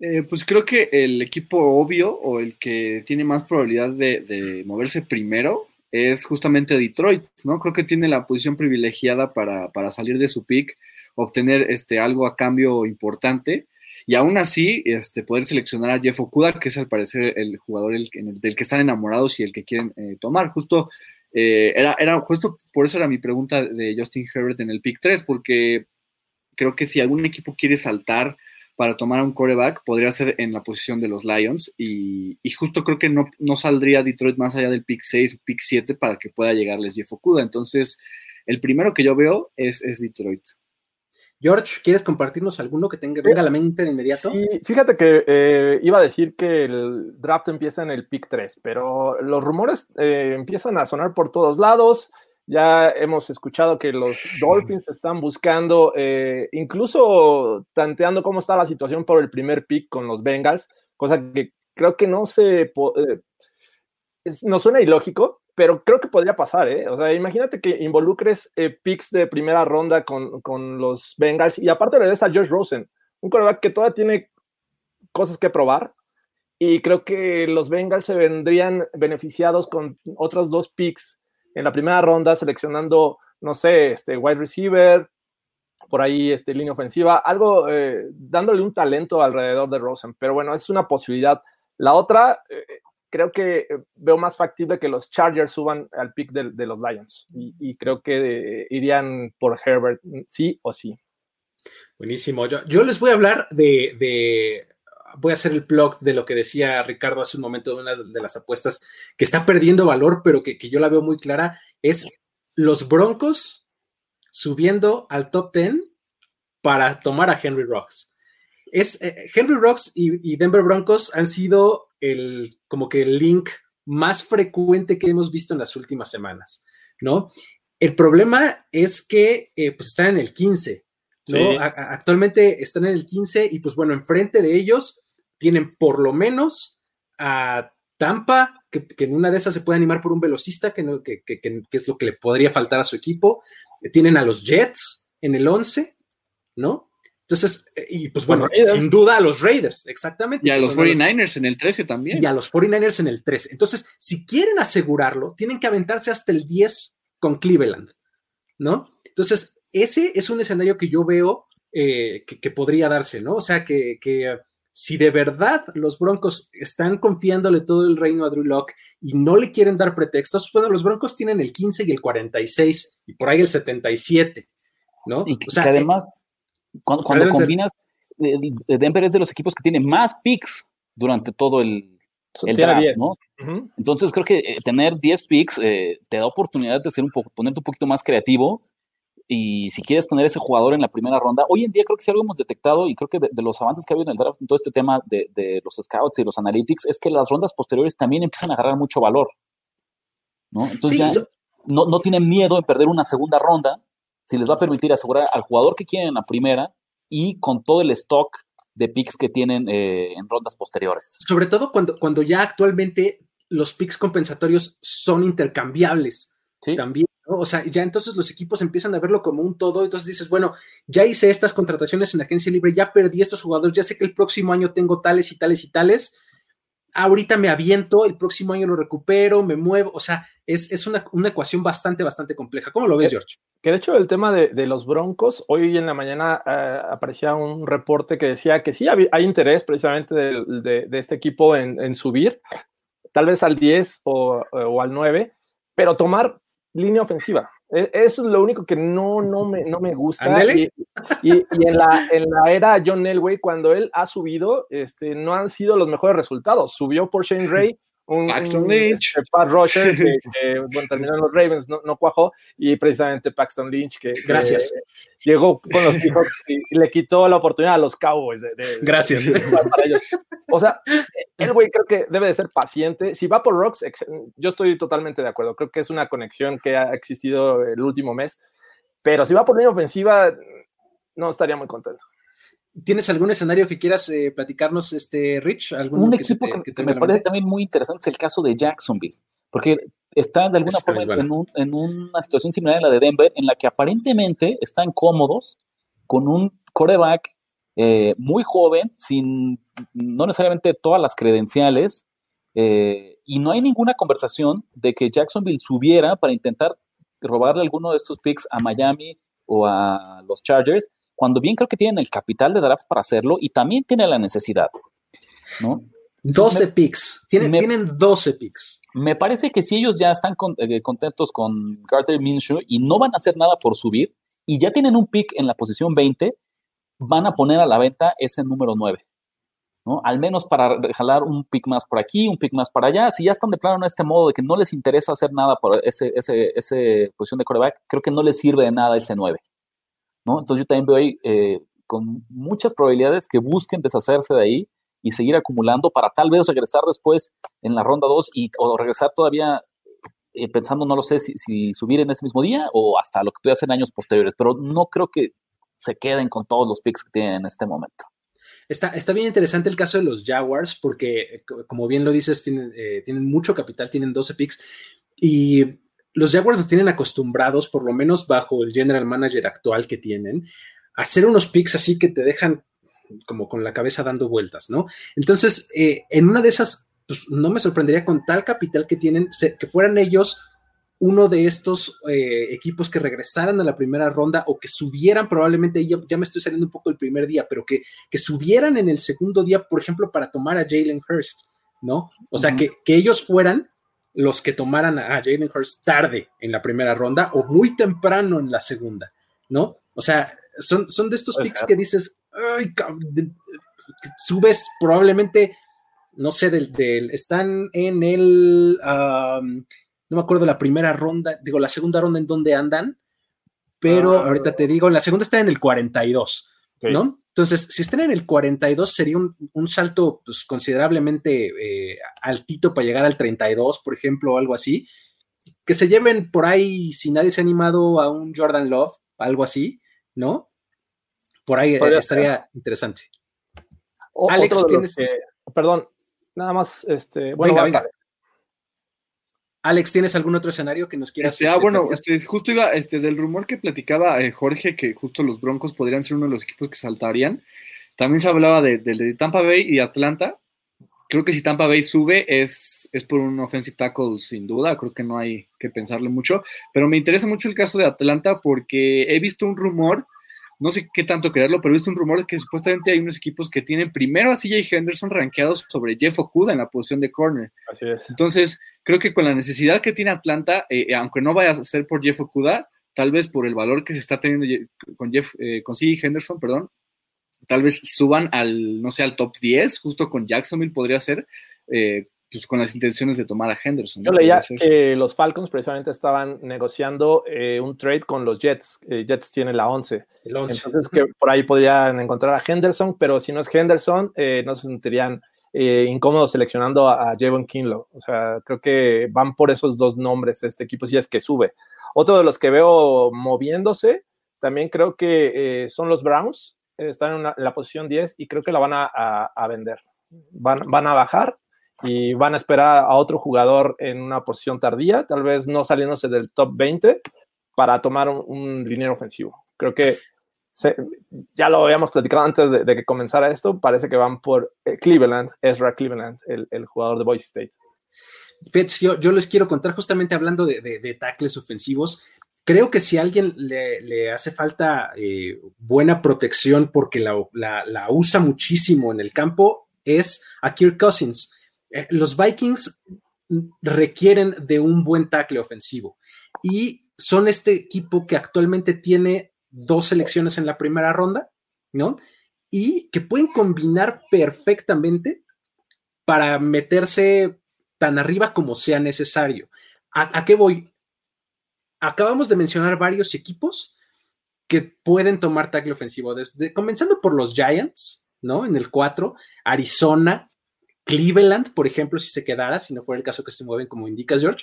Eh, pues creo que el equipo obvio o el que tiene más probabilidad de, moverse primero es justamente Detroit, ¿no? Creo que tiene la posición privilegiada para, para salir de su pick, obtener este, algo a cambio importante y aún así este, poder seleccionar a Jeff Okuda, que es al parecer el jugador el, el- del que están enamorados y el que quieren eh, tomar. Justo, eh, era, era, justo por eso era mi pregunta de Justin Herbert en el pick 3, porque creo que si algún equipo quiere saltar para tomar a un coreback, podría ser en la posición de los Lions. Y, y justo creo que no, no saldría Detroit más allá del pick 6, pick 7 para que pueda llegarles Jeff Okuda. Entonces, el primero que yo veo es, es Detroit. George, ¿quieres compartirnos alguno que tenga, venga a la mente de inmediato? Sí, fíjate que eh, iba a decir que el draft empieza en el pick 3, pero los rumores eh, empiezan a sonar por todos lados. Ya hemos escuchado que los Dolphins están buscando, eh, incluso tanteando cómo está la situación por el primer pick con los Bengals, cosa que creo que no se eh, es- nos suena ilógico, pero creo que podría pasar, ¿eh? O sea, imagínate que involucres eh, picks de primera ronda con, con los Bengals y aparte le des a Josh Rosen, un quarterback que todavía tiene cosas que probar y creo que los Bengals se vendrían beneficiados con otros dos picks en la primera ronda seleccionando, no sé, este wide receiver, por ahí este línea ofensiva, algo eh, dándole un talento alrededor de Rosen, pero bueno, es una posibilidad. La otra, eh, creo que eh, veo más factible que los Chargers suban al pick de, los Lions y, creo que irían por Herbert, sí o sí. Buenísimo. Yo, yo les voy a hablar de- Voy a hacer el plug de lo que decía Ricardo hace un momento de una de las apuestas que está perdiendo valor, pero que, que yo la veo muy clara. Es los Broncos subiendo al top 10 para tomar a Henry Rocks. Es, eh, Henry Rocks y, y Denver Broncos han sido el, como que el link más frecuente que hemos visto en las últimas semanas, ¿no? El problema es que eh, pues están en el 15, ¿no? Sí. Actualmente están en el 15 y pues bueno, enfrente de ellos tienen por lo menos a Tampa, que, que en una de esas se puede animar por un velocista, que, no- que, que- que- que es lo que le podría faltar a su equipo. Tienen a los Jets en el 11, ¿no? Entonces, eh, y pues bueno, sin duda a los Raiders, exactamente. Y a que los son 49ers en el 13 también. y a los 49ers en el 13. Entonces, si quieren asegurarlo, tienen que aventarse hasta el 10 con Cleveland, ¿no? Entonces, ese es un escenario que yo veo eh, que, que podría darse, ¿no? O sea, que, que, uh, si de verdad los Broncos están confiándole todo el reino a Drew Locke y no le quieren dar pretextos, bueno, los Broncos tienen el 15 y el 46 y por ahí el 77, ¿no? Y que, O sea, que además, cuando, combinas, eh, Denver es de los equipos que tiene más picks durante todo el, el draft, 10. ¿no? Entonces creo que eh, tener 10 picks eh, te da oportunidad de ser un poco, ponerte un poquito más creativo y si quieres tener ese jugador en la primera ronda, hoy en día creo que si algo hemos detectado y creo que de, de los avances que ha habido en el draft, en todo este tema de, de, los scouts y los analytics, es que las rondas posteriores también empiezan a agarrar mucho valor. ¿no? Entonces Sí, ya no, no tienen miedo en perder una segunda ronda si les va a permitir asegurar al jugador que quieren en la primera y con todo el stock de picks que tienen eh, en rondas posteriores. sobre todo cuando, cuando ya actualmente los picks compensatorios son intercambiables Sí, también, ¿no? O sea, ya entonces los equipos empiezan a verlo como un todo, entonces dices, bueno, ya hice estas contrataciones en agencia libre, ya perdí estos jugadores, ya sé que el próximo año tengo tales y tales y tales, ahorita me aviento, el próximo año lo recupero, me muevo, o sea, es, es una, una ecuación bastante, bastante compleja. ¿Cómo lo ves, George? Que de hecho el tema de, de los Broncos, hoy en la mañana eh, aparecía un reporte que decía que sí hay interés precisamente de, de este equipo en, en subir, tal vez al 10 o, o al 9, pero tomar línea ofensiva. E- Eso es lo único que no, no, me, no me gusta. Y- y en, la, en la era John Elway, cuando él ha subido, este, no han sido los mejores resultados. Subió por Shane Ray, un, Paxton un, Lynch. este, Pat Rusher, que, que, bueno, terminó en los Ravens, no, no cuajó, y precisamente Paxton Lynch, que, que Gracias. llegó con los Seahawks y, le quitó la oportunidad a los Cowboys. De, de- Gracias. de- para ellos. O sea, el güey creo que debe de ser paciente. Si va por Rocks, yo estoy totalmente de acuerdo. Creo que es una conexión que ha existido el último mes. Pero si va por línea ofensiva, no estaría muy contento. ¿Tienes algún escenario que quieras eh, platicarnos, este, Rich? ¿Alguno un que se equipo te- que, que te me parece también muy interesante es el caso de Jacksonville, porque está de alguna Esta forma es buena. en, un- en una situación similar a la de Denver, en la que aparentemente están cómodos con un coreback eh, muy joven, sin no necesariamente todas las credenciales, eh, y no hay ninguna conversación de que Jacksonville subiera para intentar robarle alguno de estos picks a Miami o a los Chargers, cuando bien creo que tienen el capital de draft para hacerlo y también tienen la necesidad, ¿no? 12 picks. Tienen, me- tienen 12 picks. Me parece que si ellos ya están con- eh, contentos con Carter Minshew y no van a hacer nada por subir y ya tienen un pick en la posición 20, van a poner a la venta ese número 9. ¿no? Al menos para jalar un pick más por aquí, un pick más para allá. Si ya están de plano en este modo de que no les interesa hacer nada por ese, ese, ese posición de coreback, creo que no les sirve de nada ese 9. ¿No? Entonces yo también veo ahí eh, con muchas probabilidades que busquen deshacerse de ahí y seguir acumulando para tal vez regresar después en la ronda 2 y o regresar todavía eh, pensando, no lo sé, si, subir en ese mismo día o hasta lo que hacer en años posteriores, pero no creo que se queden con todos los picks que tienen en este momento. Está, está bien interesante el caso de los Jaguars porque, eh, co- como bien lo dices, tienen, tienen mucho capital, tienen 12 picks y los Jaguars los tienen acostumbrados, por lo menos bajo el general manager actual que tienen, a hacer unos picks así que te dejan como con la cabeza dando vueltas, ¿no? Entonces, eh, en una de esas, pues no me sorprendería con tal capital que tienen, se- que fueran ellos uno de estos eh, equipos que regresaran a la primera ronda o que subieran probablemente, ya, ya me estoy saliendo un poco el primer día, pero que, que subieran en el segundo día, por ejemplo, para tomar a Jalen Hurst, ¿no? O sea, que, que ellos fueran los que tomaran a Jalen Hurst tarde en la primera ronda o muy temprano en la segunda, ¿no? O sea, son, son de estos picks que dices, ay, subes probablemente, no sé, del, del- están en el, am, no me acuerdo la primera ronda, digo, la segunda ronda en donde andan, pero Ah. ahorita te digo, en la segunda está en el 42, Ok. ¿no? Entonces, si están en el 42, sería un, un salto pues, considerablemente eh, altito para llegar al 32, por ejemplo, o algo así. Que se lleven por ahí, si nadie se ha animado a un Jordan Love, algo así, ¿no? Por ahí eh, Podría estaría interesante. O- Alex, otro de los tienes- que- perdón, nada más, este, bueno, Venga, venga. Alex. ¿tienes algún otro escenario que nos quieras Este, ah, este, bueno, este, justo iba, este, del rumor que platicaba eh, Jorge, que justo los Broncos podrían ser uno de los equipos que saltarían. También se hablaba de, de- de Tampa Bay y Atlanta. Creo que si Tampa Bay sube es, es por un offensive tackle sin duda, creo que no hay que pensarle mucho. Pero me interesa mucho el caso de Atlanta porque he visto un rumor, no sé qué tanto creerlo, pero he visto un rumor de que supuestamente hay unos equipos que tienen primero a CJ Henderson rankeados sobre Jeff Okuda en la posición de corner. Así es. Entonces, creo que con la necesidad que tiene Atlanta, eh, aunque no vaya a ser por Jeff Okuda, tal vez por el valor que se está teniendo con Jeff, eh, con C.J. Henderson, perdón, tal vez suban al, no sé, al top 10, justo con Jacksonville podría ser, eh, pues, con las intenciones de tomar a Henderson. Yo leía que los Falcons precisamente estaban negociando eh, un trade con los Jets. Eh, Jets tiene la 11. Entonces, que por ahí podrían encontrar a Henderson, pero si no es Henderson, eh, no se sentirían incómodos seleccionando a, Javon Kinlow. O sea, creo que van por esos dos nombres este equipo, si es que sube. Otro de los que veo moviéndose, también creo que son los Browns. Están en, la posición 10 y creo que la van a, vender. Van, van a bajar y van a esperar a otro jugador en una posición tardía, tal vez no saliéndose del top 20 para tomar un, dinero ofensivo. Creo que ya lo habíamos platicado antes de, que comenzara esto, parece que van por eh, Cleveland, Ezra Cleveland, el, jugador de Boise State. Fitz, yo, les quiero contar justamente hablando de, de, tackles ofensivos. Creo que si a alguien le, hace falta eh, buena protección porque la, la, usa muchísimo en el campo, es a Kirk Cousins. Eh, los Vikings requieren de un buen tackle ofensivo y son este equipo que actualmente tiene dos selecciones en la primera ronda, ¿no? Y que pueden combinar perfectamente para meterse tan arriba como sea necesario. ¿A, qué voy? Acabamos de mencionar varios equipos que pueden tomar tackle ofensivo, desde, comenzando por los Giants, ¿no? En el 4, Arizona, Cleveland, por ejemplo, si se quedara, si no fuera el caso que se mueven como indicas, George,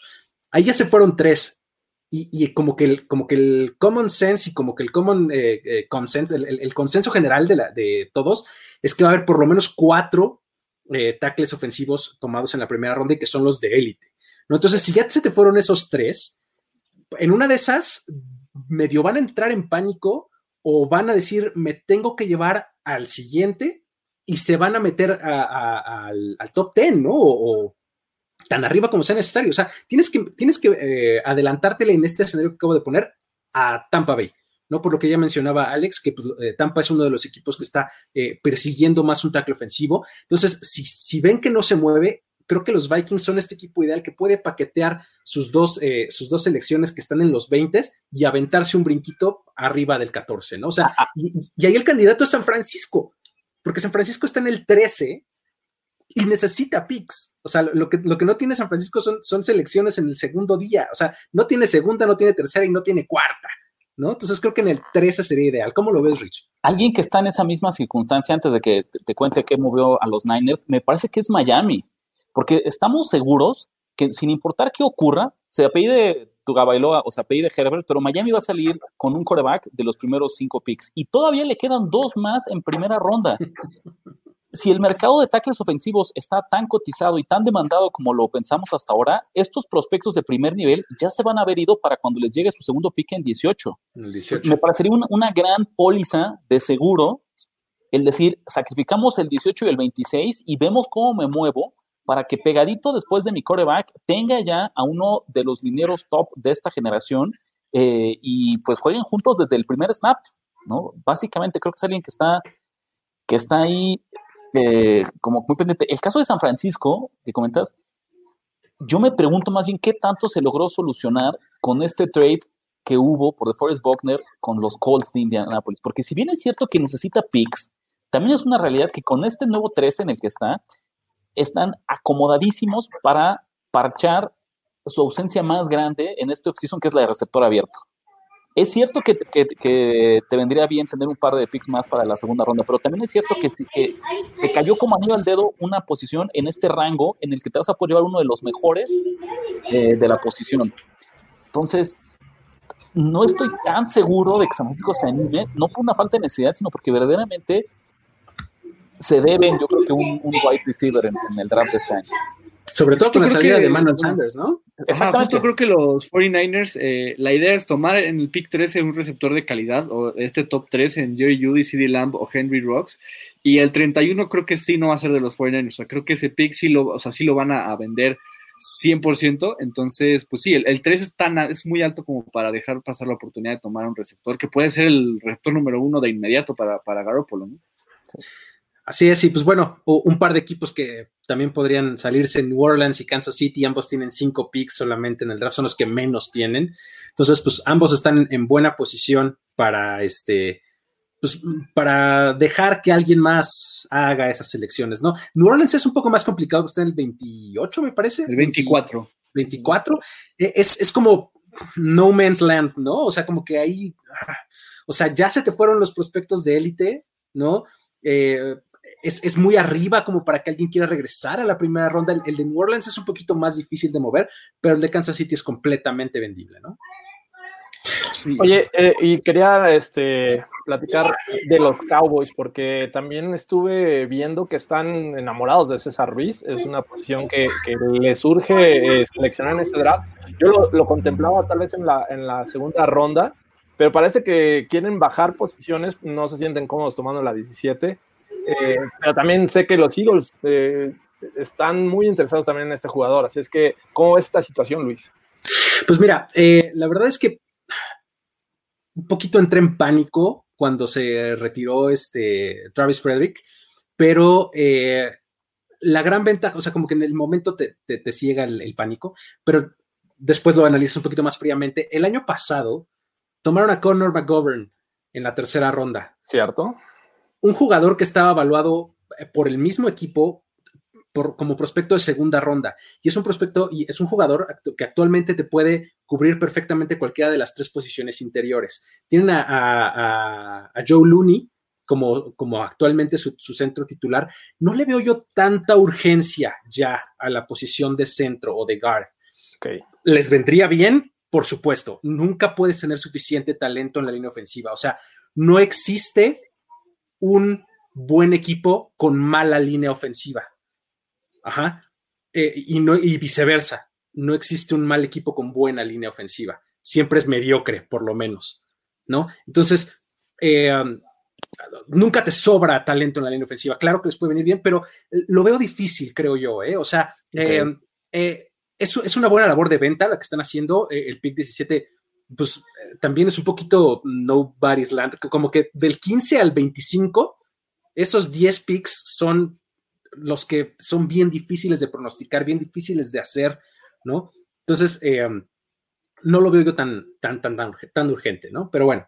ahí ya se fueron tres. Y, como, que el, como que el common sense y como que el common eh, eh, el, consenso general de todos es que va a haber por lo menos cuatro eh, tackles ofensivos tomados en la primera ronda y que son los de élite. ¿no? Entonces, si ya se te fueron esos tres, en una de esas medio van a entrar en pánico o van a decir, me tengo que llevar al siguiente y se van a meter al, top 10, ¿no? O, tan arriba como sea necesario. O sea, tienes que, tienes que eh, en este escenario que acabo de poner a Tampa Bay. ¿no? Por lo que ya mencionaba Alex, que pues, eh, Tampa es uno de los equipos que está eh, persiguiendo más un tackle ofensivo. Entonces, si, si, ven que no se mueve, creo que los Vikings son este equipo ideal que puede paquetear sus dos, sus dos selecciones que están en los 20 y aventarse un brinquito arriba del 14, ¿no? O sea, ah. y ahí el candidato es San Francisco porque San Francisco está en el 13 y necesita picks. O sea, lo que, lo que no tiene San Francisco son, selecciones en el segundo día. O sea, no tiene segunda, no tiene tercera y no tiene cuarta. ¿no? Entonces creo que en el 13 sería ideal. ¿Cómo lo ves, Rich? Alguien que está en esa misma circunstancia, antes de que te, cuente qué movió a los Niners, me parece que es Miami, porque estamos seguros que sin importar qué ocurra, se apellide Tugabailoa o se apellide Herbert, pero Miami va a salir con un coreback de los primeros cinco picks y todavía le quedan dos más en primera ronda. si el mercado de tackles ofensivos está tan cotizado y tan demandado como lo pensamos hasta ahora, estos prospectos de primer nivel ya se van a haber ido para cuando les llegue su segundo pick en 18. Me parecería una, una, gran póliza de seguro el decir, sacrificamos el 18 y el 26 y vemos cómo me muevo para que pegadito después de mi coreback tenga ya a uno de los linieros top de esta generación eh, y pues jueguen juntos desde el primer snap, ¿no? Básicamente creo que es alguien que está, que está ahí eh, como muy pendiente. El caso de San Francisco, que comentas, yo me pregunto más bien qué tanto se logró solucionar con este trade que hubo por DeForest Buckner con los Colts de Indianapolis, porque si bien es cierto que necesita picks, también es una realidad que con este nuevo 13 en el que está, están acomodadísimos para parchar su ausencia más grande en este offseason, que es la de receptor abierto. Es cierto que, te vendría bien tener un par de picks más para la segunda ronda, pero también es cierto que, que te cayó como anillo al dedo una posición en este rango en el que te vas a poder llevar uno de los mejores eh, de la posición. Entonces, no estoy tan seguro de que San Francisco se anime, no por una falta de necesidad, sino porque verdaderamente se deben, yo creo que un, un wide receiver en, el draft de este año. Sobre todo con la salida de Manuel Sanders, ¿no? Exactamente. Yo creo que los 49ers, eh, la idea es tomar en el pick 13 un receptor de calidad, o este top 3 en Jerry Judy, CD Lamb o Henry Rocks, y el 31 creo que sí no va a ser de los 49ers, o sea, creo que ese pick sí lo, o sea, sí lo van a, vender 100%, entonces, pues sí, el, el 3 es, tan, es muy alto como para dejar pasar la oportunidad de tomar un receptor, que puede ser el receptor número uno de inmediato para, para Garoppolo, ¿no? Así es, y pues bueno, un par de equipos que también podrían salirse, New Orleans y Kansas City, ambos tienen cinco picks solamente en el draft, son los que menos tienen. Entonces, pues ambos están en buena posición para este, pues, para dejar que alguien más haga esas selecciones, ¿no? New Orleans es un poco más complicado, está en el 28, me parece. El 24. 24. E, Es, es como no man's land, ¿no? O sea, como que ahí, ah, o sea, ya se te fueron los prospectos de élite, ¿no? Eh, es, es, muy arriba como para que alguien quiera regresar a la primera ronda. El, de New Orleans es un poquito más difícil de mover, pero el de Kansas City es completamente vendible, ¿no? Sí. Oye, eh, y quería este, platicar de los Cowboys, porque también estuve viendo que están enamorados de César Ruiz. Es una posición que, que le surge eh, seleccionar en este draft. Yo lo, lo, contemplaba tal vez en la, en la segunda ronda, pero parece que quieren bajar posiciones, no se sienten cómodos tomando la 17. Eh, pero también sé que los Eagles eh, están muy interesados también en este jugador. Así es que, ¿cómo es esta situación, Luis? Pues mira, eh, la verdad es que un poquito entré en pánico cuando se retiró este Travis Frederick, pero la gran ventaja, o sea, como que en el momento te, te, te ciega el, el, pánico, pero después lo analizas un poquito más fríamente. El año pasado tomaron a Connor McGovern en la tercera ronda. ¿Cierto? Un jugador que estaba evaluado por el mismo equipo por, como prospecto de segunda ronda. Y es un prospecto y es un jugador que actualmente te puede cubrir perfectamente cualquiera de las tres posiciones interiores. Tienen a, a, a Joe Looney como, como actualmente su, su, centro titular. No le veo yo tanta urgencia ya a la posición de centro o de guard. Okay. Les vendría bien, por supuesto. Nunca puedes tener suficiente talento en la línea ofensiva. O sea, no existe un buen equipo con mala línea ofensiva Ajá. Eh, y, no, y viceversa. No existe un mal equipo con buena línea ofensiva. Siempre es mediocre, por lo menos. ¿No? Entonces, eh, um, nunca te sobra talento en la línea ofensiva. Claro que les puede venir bien, pero lo veo difícil, creo yo. ¿eh? O sea, okay. eh, es, es, una buena labor de venta la que están haciendo. El pick 17, pues también es un poquito nobody's land. Como que del 15 al 25, esos 10 picks son los que son bien difíciles de pronosticar, bien difíciles de hacer, ¿no? Entonces, eh, no lo veo yo tan, tan, tan, tan, tan urgente, ¿no? Pero bueno,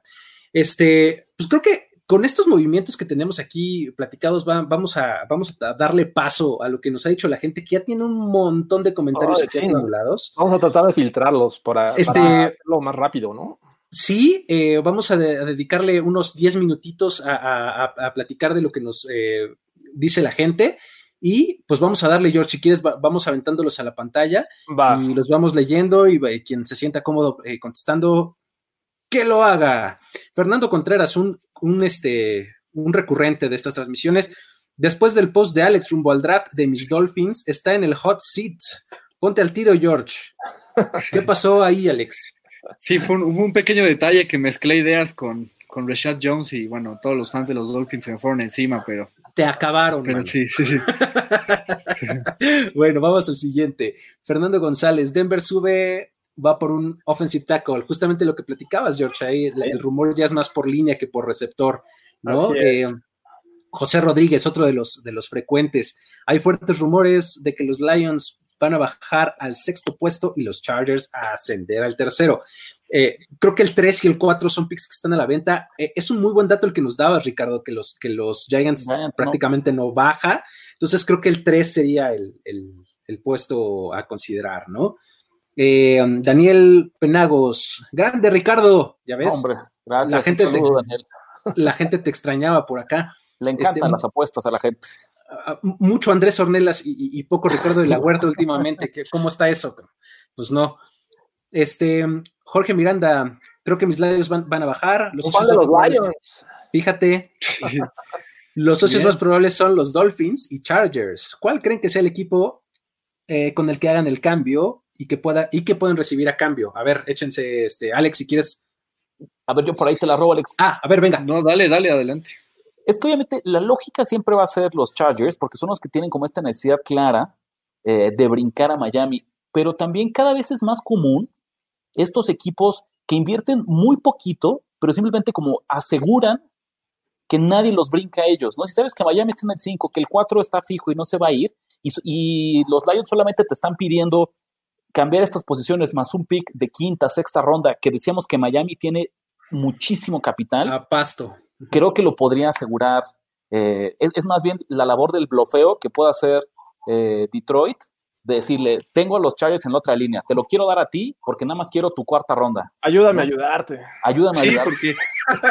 este, pues creo que con estos movimientos que tenemos aquí platicados, va, vamos, a, vamos a darle paso a lo que nos ha dicho la gente, que ya tiene un montón de comentarios oh, aquí sí, acumulados. Vamos a tratar de filtrarlos para, este, para hacerlo más rápido, ¿no? Sí, eh, vamos a, de, a, dedicarle unos 10 minutitos a, a, a, platicar de lo que nos eh, dice la gente. Y pues vamos a darle, George, si quieres, va, vamos aventándolos a la pantalla va. y los vamos leyendo y, y quien se sienta cómodo eh, contestando, que lo haga. Fernando Contreras, un, un, este, un recurrente de estas transmisiones, después del post de Alex rumbo al draft de mis Dolphins, está en el hot seat. Ponte al tiro, George. ¿Qué pasó ahí, Alex? Sí, fue un, un, pequeño detalle que mezclé ideas con, con Rashad Jones y bueno, todos los fans de los Dolphins se me fueron encima, pero. Te acabaron. Pero sí, sí, sí. bueno, vamos al siguiente. Fernando González, Denver sube, va por un offensive tackle. Justamente lo que platicabas, George, ahí el, el rumor ya es más por línea que por receptor, ¿no? Eh, José Rodríguez, otro de los, de los frecuentes. Hay fuertes rumores de que los Lions van a bajar al sexto puesto y los Chargers a ascender al tercero. Eh, creo que el 3 y el 4 son picks que están a la venta. Eh, es un muy buen dato el que nos dabas, Ricardo, que los, que los Giants Giant, prácticamente no. no. baja. Entonces creo que el 3 sería el, el, el puesto a considerar, ¿no? Eh, Daniel Penagos, grande Ricardo, ya ves. Hombre, gracias. La gente, saludo, te, la gente te extrañaba por acá. Le encantan este, las apuestas a la gente. Mucho Andrés Ornelas y, poco Ricardo de la Huerta últimamente. Que, ¿Cómo está eso? Pues no. Este, Jorge Miranda, creo que mis Lions van, van a bajar. Los, socios los Lions. Fíjate, los socios Bien. más probables son los Dolphins y Chargers. ¿Cuál creen que sea el equipo eh, con el que hagan el cambio y que pueda y que pueden recibir a cambio? A ver, échense, este, Alex, si quieres. A ver, yo por ahí te la robo, Alex. Ah, a ver, venga. No, dale, dale, adelante. Es que obviamente la lógica siempre va a ser los Chargers, porque son los que tienen como esta necesidad clara eh, de brincar a Miami, pero también cada vez es más común estos equipos que invierten muy poquito, pero simplemente como aseguran que nadie los brinca a ellos, ¿no? Si sabes que Miami está en el 5, que el 4 está fijo y no se va a ir, y, y, los Lions solamente te están pidiendo cambiar estas posiciones más un pick de quinta, sexta ronda, que decíamos que Miami tiene muchísimo capital. A pasto. creo que lo podría asegurar. Eh, es, es, más bien la labor del blofeo que pueda hacer eh, Detroit de decirle, tengo a los Chargers en la otra línea, te lo quiero dar a ti porque nada más quiero tu cuarta ronda. Ayúdame a ayudarte. Ayúdame a Sí, ayudarte. porque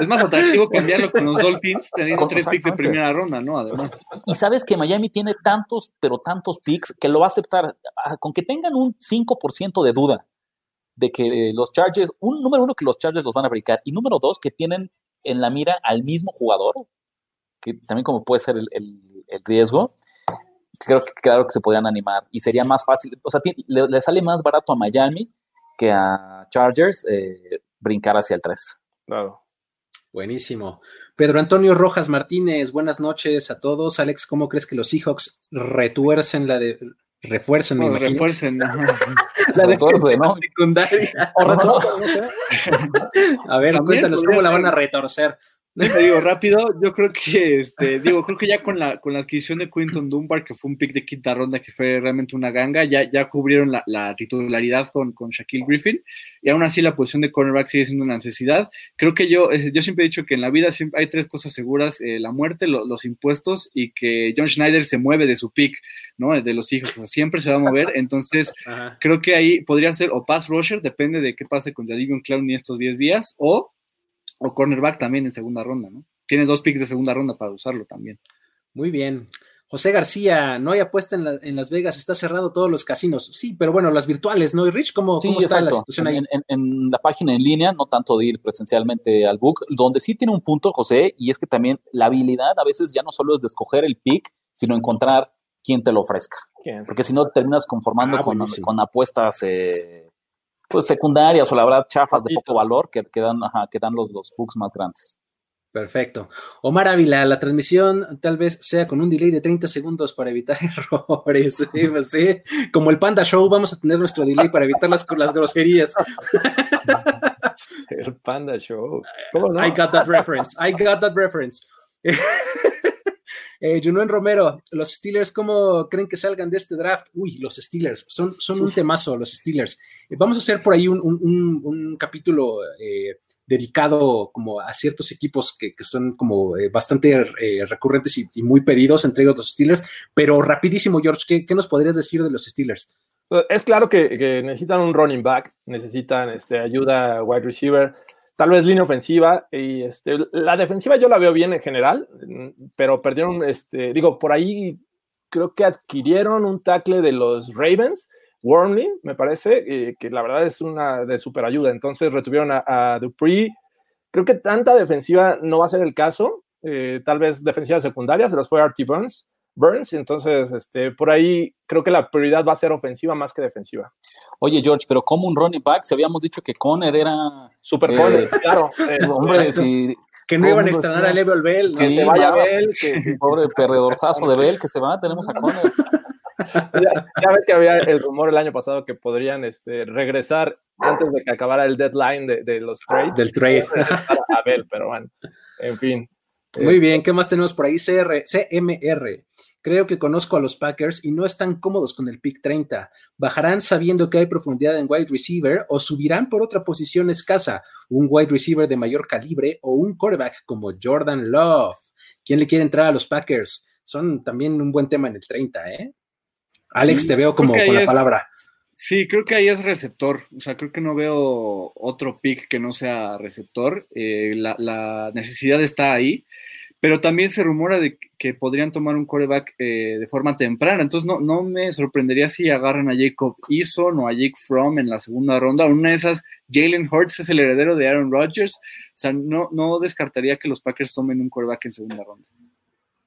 es más atractivo cambiarlo con los Dolphins teniendo tres picks de primera ronda, ¿no? Además. Y sabes que Miami tiene tantos, pero tantos picks que lo va a aceptar. Ah, Con que tengan un 5% de duda de que los Chargers, un número uno, que los Chargers los van a brincar, y número dos, que tienen en la mira al mismo jugador, que también como puede ser el, el- el riesgo, creo que claro que se podrían animar y sería más fácil, o sea, le sale más barato a Miami que a Chargers eh, brincar hacia el 3. Claro. Buenísimo. Pedro Antonio Rojas Martínez, buenas noches a todos. Alex, ¿cómo crees que los Seahawks retuercen la de refuercen, me No, imagino, refuercen. ajá. la defensiva ¿no? secundaria? No, no, no. no. A ver, También cuéntanos cómo la van a retorcer. Te digo rápido, yo creo que este, digo, creo que ya con la con la adquisición de Quinton Dunbar, que fue un pick de quinta ronda que fue realmente una ganga, ya, ya cubrieron la, la titularidad con, con Shaquille Griffin, y aún así la posición de cornerback sigue siendo una necesidad. Creo que yo, eh, yo siempre he dicho que en la vida siempre hay tres cosas seguras: eh, la muerte, lo- los impuestos, y que John Schneider se mueve de su pick, ¿no? De los hijos, o sea, siempre se va a mover. Entonces, Ajá. creo que ahí podría ser o pass rusher, depende de qué pase con Jadivion Clowney estos 10 días, o, o cornerback también en segunda ronda, ¿no? Tiene dos picks de segunda ronda para usarlo también. Muy bien. José García, no hay apuesta en, la- en Las Vegas, está cerrado todos los casinos. Sí, pero bueno, las virtuales, ¿no? Y Rich, ¿cómo, Sí, cómo está la situación ahí? En, en- en la página en línea, no tanto de ir presencialmente al book, donde sí tiene un punto, José, y es que también la habilidad a veces ya no solo es de escoger el pick, sino encontrar quién te lo ofrezca. ¿Quién? Porque si no terminas conformando Ah, con, con apuestas eh, pues secundarias o la verdad chafas de poco valor que, que dan, ajá, que dan los, los books más grandes. Perfecto. Omar Ávila, la transmisión tal vez sea con un delay de 30 segundos para evitar errores. Sí, pues sí. Como el Panda Show, vamos a tener nuestro delay para evitar las, las groserías. El Panda Show. ¿Cómo no? I got that reference. I got that reference. Eh, Junuen Romero, los Steelers, ¿cómo creen que salgan de este draft? Uy, los Steelers, son, son un temazo, los Steelers. Eh, vamos a hacer por ahí un, un- un- capítulo eh, dedicado como a ciertos equipos que, que son como eh, bastante recurrentes y, y muy pedidos, entre ellos los Steelers. Pero rapidísimo, George, ¿qué, qué nos podrías decir de los Steelers? Es claro que, que necesitan un running back, necesitan este, ayuda wide receiver, tal vez línea ofensiva. Y este, la defensiva yo la veo bien en general, mm, pero perdieron, este, digo, por ahí creo que adquirieron un tackle de los Ravens, Wormley, me parece, eh, que la verdad es una de super ayuda. Entonces retuvieron a, Dupree. Creo que tanta defensiva no va a ser el caso. eh, tal vez defensiva secundaria, se los fue Artie Burns. Burns, entonces, este, por ahí creo que la prioridad va a ser ofensiva más que defensiva. Oye, George, pero como un running back, si habíamos dicho que Conner era. Super Eh, corner, claro. eh, Hombre, exacto. si. Que no iban a está- a Level Bell. que Sí, se vaya ya. Bell, que, Pobre perdedorzazo de Bell que se va, tenemos a Conner. ya, ya ves que había el rumor el año pasado que podrían este, regresar antes de que acabara el deadline de, de los trades. Del trade. a Bell, pero bueno, en fin. Muy bien, ¿qué más tenemos por ahí? CR, CMR. Creo que conozco a los Packers y no están cómodos con el pick 30. ¿Bajarán sabiendo que hay profundidad en wide receiver o subirán por otra posición escasa, un wide receiver de mayor calibre o un quarterback como Jordan Love? ¿Quién le quiere entrar a los Packers? Son también un buen tema en el 30, ¿eh? Alex, Sí, te veo como con la es- palabra. Sí, creo que ahí es receptor. O sea, creo que no veo otro pick que no sea receptor. Eh, la, necesidad está ahí. Pero también se rumora de que podrían tomar un quarterback eh, de forma temprana. Entonces no, no me sorprendería si agarran a Jacob Eason o a Jake Fromm en la segunda ronda. Una de esas, Jalen Hurts es el heredero de Aaron Rodgers. O sea, no, no descartaría que los Packers tomen un quarterback en segunda ronda.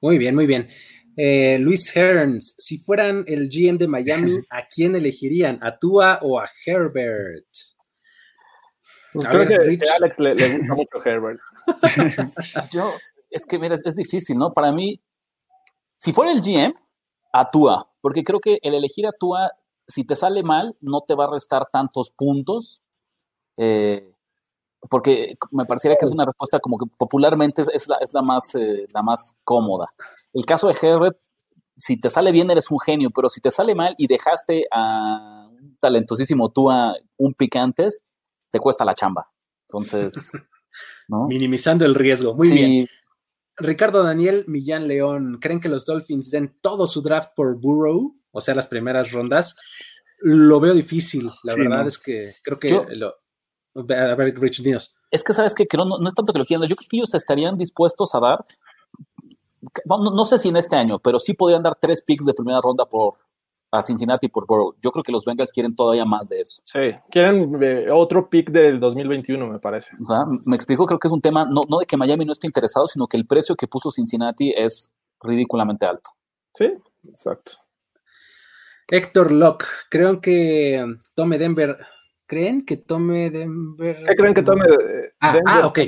Muy bien, muy bien. Eh, Luis Hearns, si fueran el GM de Miami, ¿a quién elegirían? ¿A Tua o a Herbert? Pues A creo ver, que, a Alex le, le gusta mucho Herbert. Yo, es que mira, es, es difícil, ¿no? Para mí, si fuera el GM, actúa, porque creo que el elegir a Tua, si te sale mal, no te va a restar tantos puntos. eh, porque me pareciera que es una respuesta como que popularmente es, es la, es la más, eh, la más cómoda. El caso de Herbert, si te sale bien eres un genio, pero si te sale mal y dejaste a un talentosísimo Tua un pick antes, te cuesta la chamba. Entonces, ¿no? Minimizando el riesgo. Muy Sí, bien. Ricardo Daniel Millán León, ¿creen que los Dolphins den todo su draft por Burrow? O sea, las primeras rondas. Lo veo difícil. La Sí, verdad no. es que creo que Yo- lo. A ver, Rich, dinos. Es que sabes que no, no es tanto que lo quieran, yo creo que ellos estarían dispuestos a dar, no, no sé si en este año, pero sí podrían dar tres picks de primera ronda por a Cincinnati por Burrow. Yo creo que los Bengals quieren todavía más de eso. Sí, quieren eh, otro pick del 2021, me parece. O sea, me explico, creo que es un tema no, no de que Miami no esté interesado, sino que el precio que puso Cincinnati es ridículamente alto. Sí, exacto. Héctor Locke, creo que tome Denver. ¿Creen que tome Denver? ¿Qué creen que tome? eh, Ah, Denver? ah, ok.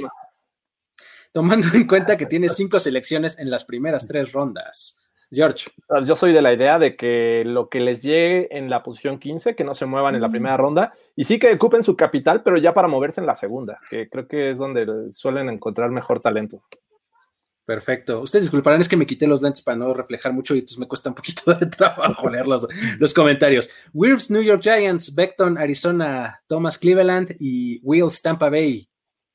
Tomando en cuenta que tiene cinco selecciones en las primeras tres rondas. George. Yo soy de la idea de que lo que les llegue en la posición 15, que no se muevan en la primera ronda, y sí que ocupen su capital, pero ya para moverse en la segunda, que creo que es donde suelen encontrar mejor talento. Perfecto. Ustedes disculparán, es que me quité los lentes para no reflejar mucho y entonces me cuesta un poquito de trabajo leer los, los comentarios. Wirfs, New York Giants, Beckton, Arizona, Thomas Cleveland y Wills, Tampa Bay.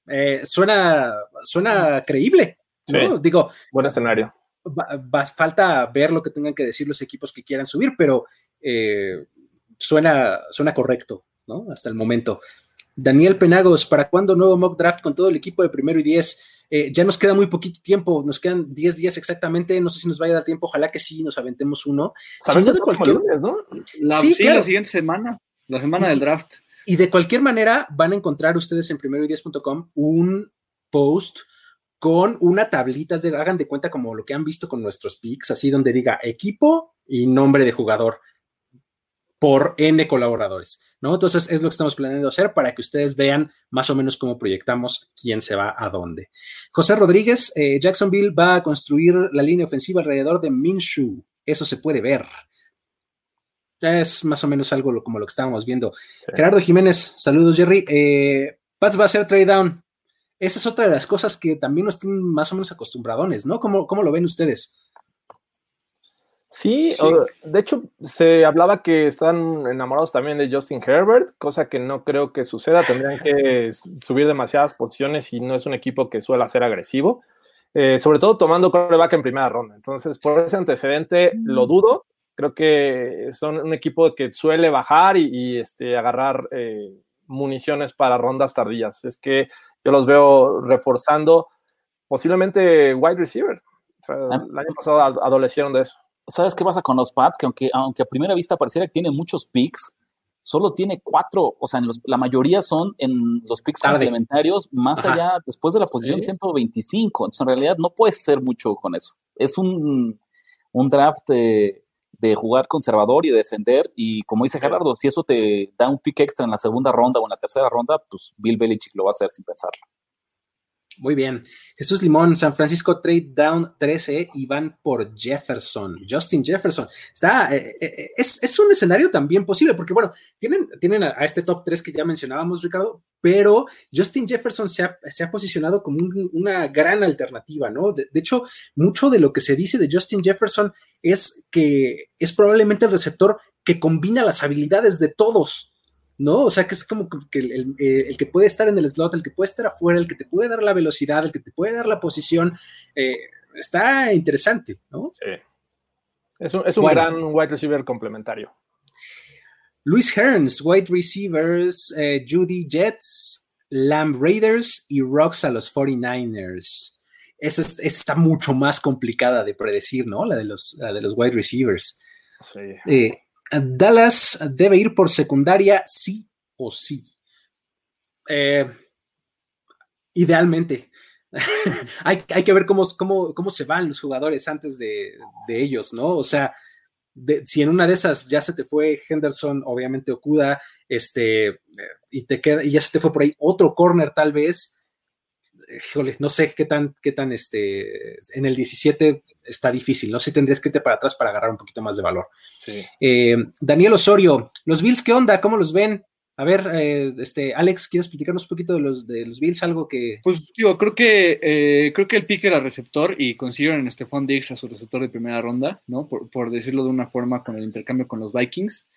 Eh, suena, suena creíble. ¿no? Sí. Digo, Buen escenario. va- va- falta ver lo que tengan que decir los equipos que quieran subir, pero eh, suena, suena correcto, ¿no? Hasta el momento. Daniel Penagos, ¿para cuándo nuevo mock draft con todo el equipo de primero y diez? Eh, ya nos queda muy poquito tiempo, nos quedan 10 días exactamente, no sé si nos vaya a dar tiempo, ojalá que sí, nos aventemos uno. Si ¿Sabes no, el de cualquier- lunes, no? La, Sí, sí, claro. la siguiente semana, la semana del draft. Y de cualquier manera, van a encontrar ustedes en primeroy10.com un post con una tablita, de, hagan de cuenta como lo que han visto con nuestros picks, así donde diga equipo y nombre de jugador por N colaboradores, ¿no? Entonces es lo que estamos planeando hacer para que ustedes vean más o menos cómo proyectamos quién se va a dónde. José Rodríguez, eh, Jacksonville va a construir la línea ofensiva alrededor de Minshew. Eso se puede ver. Ya es más o menos algo como lo que estábamos viendo. Gerardo Jiménez, saludos, Jerry. Eh, Pats va a hacer trade down. Esa es otra de las cosas que también nos tienen más o menos acostumbradones, ¿no? ¿Cómo, cómo lo ven ustedes? Sí, Sí. o- de hecho se hablaba que están enamorados también de Justin Herbert, cosa que no creo que suceda. Tendrían que subir demasiadas posiciones y no es un equipo que suele ser agresivo, eh, sobre todo tomando coreback en primera ronda. Entonces, por ese antecedente lo dudo. Creo que son un equipo que suele bajar y, y, este, agarrar eh, municiones para rondas tardías. Es que yo los veo reforzando posiblemente wide receiver. O sea, Ah. el año pasado ad- adolecieron de eso. ¿Sabes qué pasa con los Pats? Que aunque, aunque a primera vista pareciera que tiene muchos picks, solo tiene cuatro, o sea, en los- la mayoría son en los picks Tarde. complementarios, más Ajá. allá, después de la posición Sí. 125. Entonces, en realidad no puedes hacer mucho con eso. Es un, un draft de, de jugar conservador y de defender. Y como dice Gerardo, si eso te da un pick extra en la segunda ronda o en la tercera ronda, pues Bill Belichick lo va a hacer sin pensarlo. Muy bien. Jesús Limón, San Francisco trade down 13 y van por Jefferson, Justin Jefferson. Está, eh, eh, es, es un escenario también posible, porque bueno, tienen, tienen a, este top 3 que ya mencionábamos, Ricardo, pero Justin Jefferson se ha, se ha posicionado como un- una gran alternativa, ¿no? De hecho, mucho de lo que se dice de Justin Jefferson es que es probablemente el receptor que combina las habilidades de todos. ¿No? O sea, que es como que el, el, eh, el, que puede estar en el slot, el que puede estar afuera, el que te puede dar la velocidad, el que te puede dar la posición, eh, está interesante, ¿no? Sí. Es un, es un bueno. gran wide receiver complementario. Luis Hearns, wide receivers, eh, Judy Jets, Lamb Raiders y Rocks a los 49ers. Esa, es, esa, está mucho más complicada de predecir, ¿no? La de los, la de los wide receivers. Sí. Eh, Dallas debe ir por secundaria sí o sí. Eh, idealmente. hay, que ver cómo, cómo, cómo, se van los jugadores antes de, de ellos, ¿no? O sea, si en una de esas ya se te fue Henderson, obviamente Okuda, este, y, te queda, y ya se te fue por ahí otro corner tal vez, híjole, no sé qué tan, qué tan, este, en el 17 está difícil, no sé si tendrías que irte para atrás para agarrar un poquito más de valor. Sí. Eh, Daniel Osorio, los Bills, ¿qué onda? ¿Cómo los ven? A ver, eh, este, Alex, ¿quieres platicarnos un poquito de los, de los Bills? Algo que. Pues digo, creo que eh, creo que el pick era receptor y consiguieron en Stephon Diggs a su receptor de primera ronda, ¿no? Por, por, decirlo de una forma con el intercambio con los Vikings.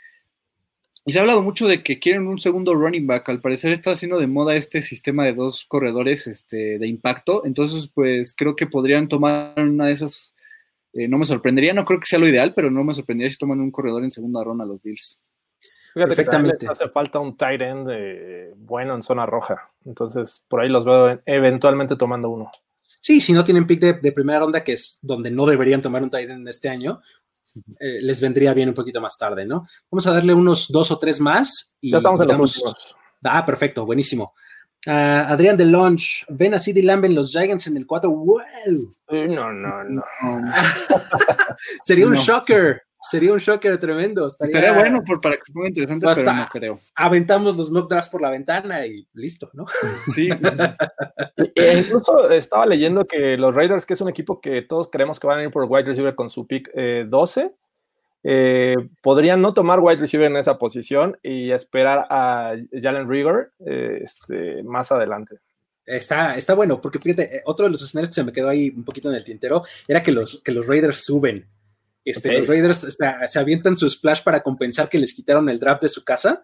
Y se ha hablado mucho de que quieren un segundo running back. Al parecer está haciendo de moda este sistema de dos corredores este, de impacto. Entonces, pues creo que podrían tomar una de esas. eh, no me sorprendería, no creo que sea lo ideal, pero no me sorprendería si toman un corredor en segunda ronda a los Bills. Fíjate que Perfectamente. les hace falta un tight end eh, bueno en zona roja. Entonces, por ahí los veo en- eventualmente tomando uno. Sí, si no tienen pick de, de primera ronda, que es donde no deberían tomar un tight end este año, eh, les vendría bien un poquito más tarde, ¿no? Vamos a darle unos dos o tres más. Y Ya estamos en los últimos. Ah, perfecto, buenísimo. Ah, Adrián de Launch, ven a CD Lamb en los Giants en el 4. ¡Wow! Eh, No, no, no. Sería un No. shocker. Sería un shocker tremendo. Estaría, Estaría bueno por, para que se ponga interesante, pero no creo. Aventamos los mock drafts por la ventana y listo, ¿no? Sí, E incluso estaba leyendo que los Raiders, que es un equipo que todos creemos que van a ir por wide receiver con su pick eh, 12, eh, podrían no tomar wide receiver en esa posición y esperar a Jalen Rigor eh, este, más adelante. Está, está bueno, porque fíjate, eh, otro de los escenarios que se me quedó ahí un poquito en el tintero era que los, que los Raiders suben. Este. Los Raiders se avientan su splash para compensar que les quitaron el draft de su casa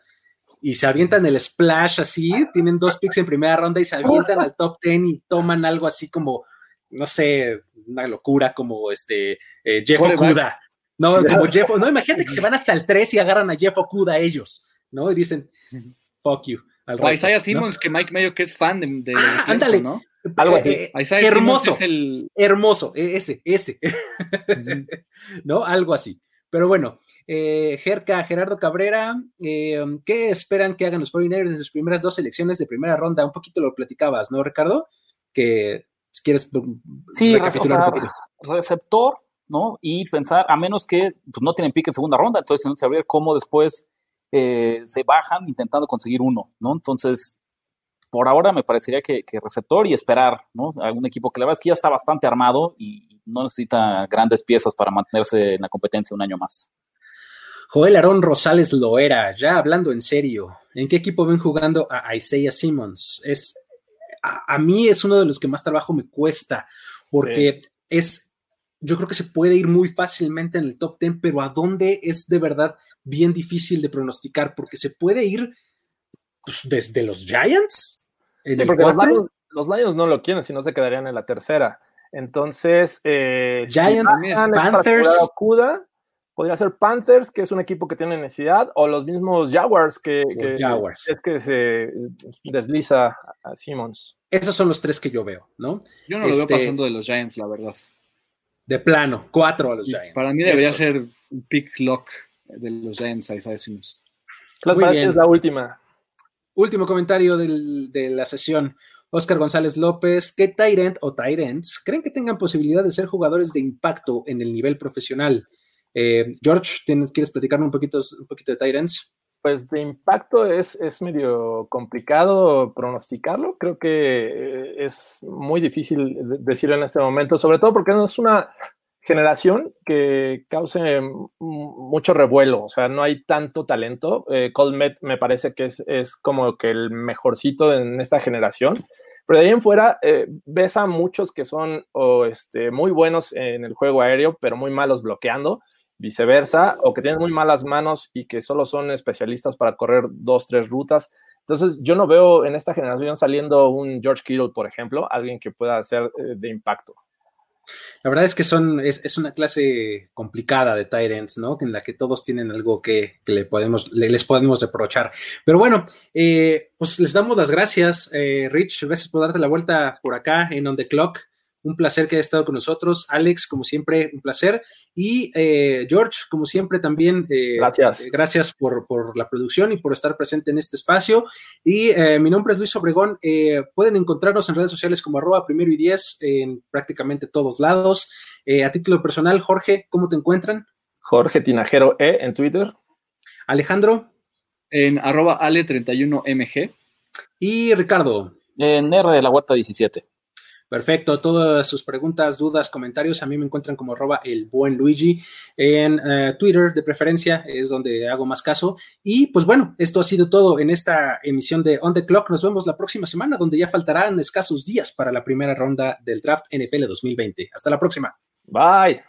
y se avientan el splash así, tienen dos picks en primera ronda y se avientan al top 10 y toman algo así como, no sé, una locura como este eh, Jeff. Okuda. No, como Jeff, no, imagínate que se van hasta el 3 y agarran a Jeff Okuda ellos, ¿no? Y dicen, fuck you. Al o resto, Isaiah ¿no? Simmons, que Mike Mayo, que es fan de, Ah, ándale. ¿no? Algo Eh, así. eh, hermoso. Es el. hermoso, e- ese, ese, ¿no? Algo así. Pero bueno, eh, Jerka, Gerardo Cabrera, eh, ¿qué esperan que hagan los 49ers en sus primeras dos selecciones de primera ronda? Un poquito lo platicabas, ¿no, Ricardo? Que si quieres Sí, recapitular o sea, un poquito. receptor, ¿no? Y pensar, a menos que pues, no tienen pick en segunda ronda, entonces no saber cómo después eh, se bajan intentando conseguir uno, ¿no? Entonces, por ahora me parecería que, que receptor y esperar, ¿no? Algún equipo que la verdad es que ya está bastante armado y no necesita grandes piezas para mantenerse en la competencia un año más. Joel Aarón Rosales Loera, ya hablando en serio, ¿en qué equipo ven jugando a Isaiah Simmons? Es, a, a mí es uno de los que más trabajo me cuesta, porque es, yo creo que se puede ir muy fácilmente en el top 10, pero a dónde es de verdad bien difícil de pronosticar, porque se puede ir pues, desde los Giants, en Sí, el porque los 4, Lions, los Lions no lo quieren, si no se quedarían en la tercera. Entonces, eh, Giants, Panthers. Okuda, podría ser Panthers, que es un equipo que tiene necesidad, o los mismos Jaguars, que, que Jaguars. es que se desliza a Simmons. esos son los tres que yo veo, ¿no? Yo no lo Este- veo pasando de los Giants, la verdad. De plano, cuatro a los Giants. Para mí debería Eso. ser un pick lock de los Giants a Isaiah Simmons. Bien. Es la última. Último comentario de la sesión. Oscar González López, ¿qué Tyrant o Tyrants creen que tengan posibilidad de ser jugadores de impacto en el nivel profesional? Eh, George, ¿tienes, ¿quieres platicarme un poquito, un poquito de Tyrants? Pues de impacto es, es medio complicado pronosticarlo. Creo que eh, es muy difícil de- decirlo en este momento, sobre todo porque no es una generación que cause mucho revuelo. O sea, no hay tanto talento. Eh, Colmet me parece que es, como que el mejorcito en esta generación. Pero de ahí en fuera, eh, ves a muchos que son este, muy buenos en el juego aéreo, pero muy malos bloqueando viceversa, o que tienen muy malas manos y que solo son especialistas para correr dos, tres rutas. Entonces, yo no veo en esta generación saliendo un George Kittle, por ejemplo, alguien que pueda ser eh, de impacto. La verdad es que son, es, es una clase complicada de Tyrants, ¿no? En la que todos tienen algo que, que le podemos, le- les podemos reprochar. Pero bueno, eh, pues les damos las gracias, eh, Rich. Gracias por darte la vuelta por acá en On the Clock. Un placer que hayas estado con nosotros. Alex, como siempre, un placer. Y eh, George, como siempre, también. eh, Gracias. eh, gracias por, por la producción y por estar presente en este espacio. Y eh, mi nombre es Luis Obregón. Eh, pueden encontrarnos en redes sociales como arroba primero y diez en prácticamente todos lados. Eh, a título personal, Jorge, ¿cómo te encuentran? Jorge Tinajero E en Twitter. Alejandro En arroba ale31mg. y Ricardo. En R de la Huerta 17. Perfecto, todas sus preguntas, dudas, comentarios, a mí me encuentran como arroba el buen Luigi en eh, Twitter de preferencia, es donde hago más caso. Y pues bueno, esto ha sido todo en esta emisión de On the Clock. Nos vemos la próxima semana, donde ya faltarán escasos días para la primera ronda del draft NFL 2020. Hasta la próxima. Bye.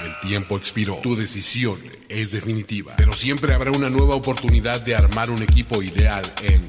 El tiempo expiró. Tu decisión es definitiva. Pero siempre habrá una nueva oportunidad de armar un equipo ideal en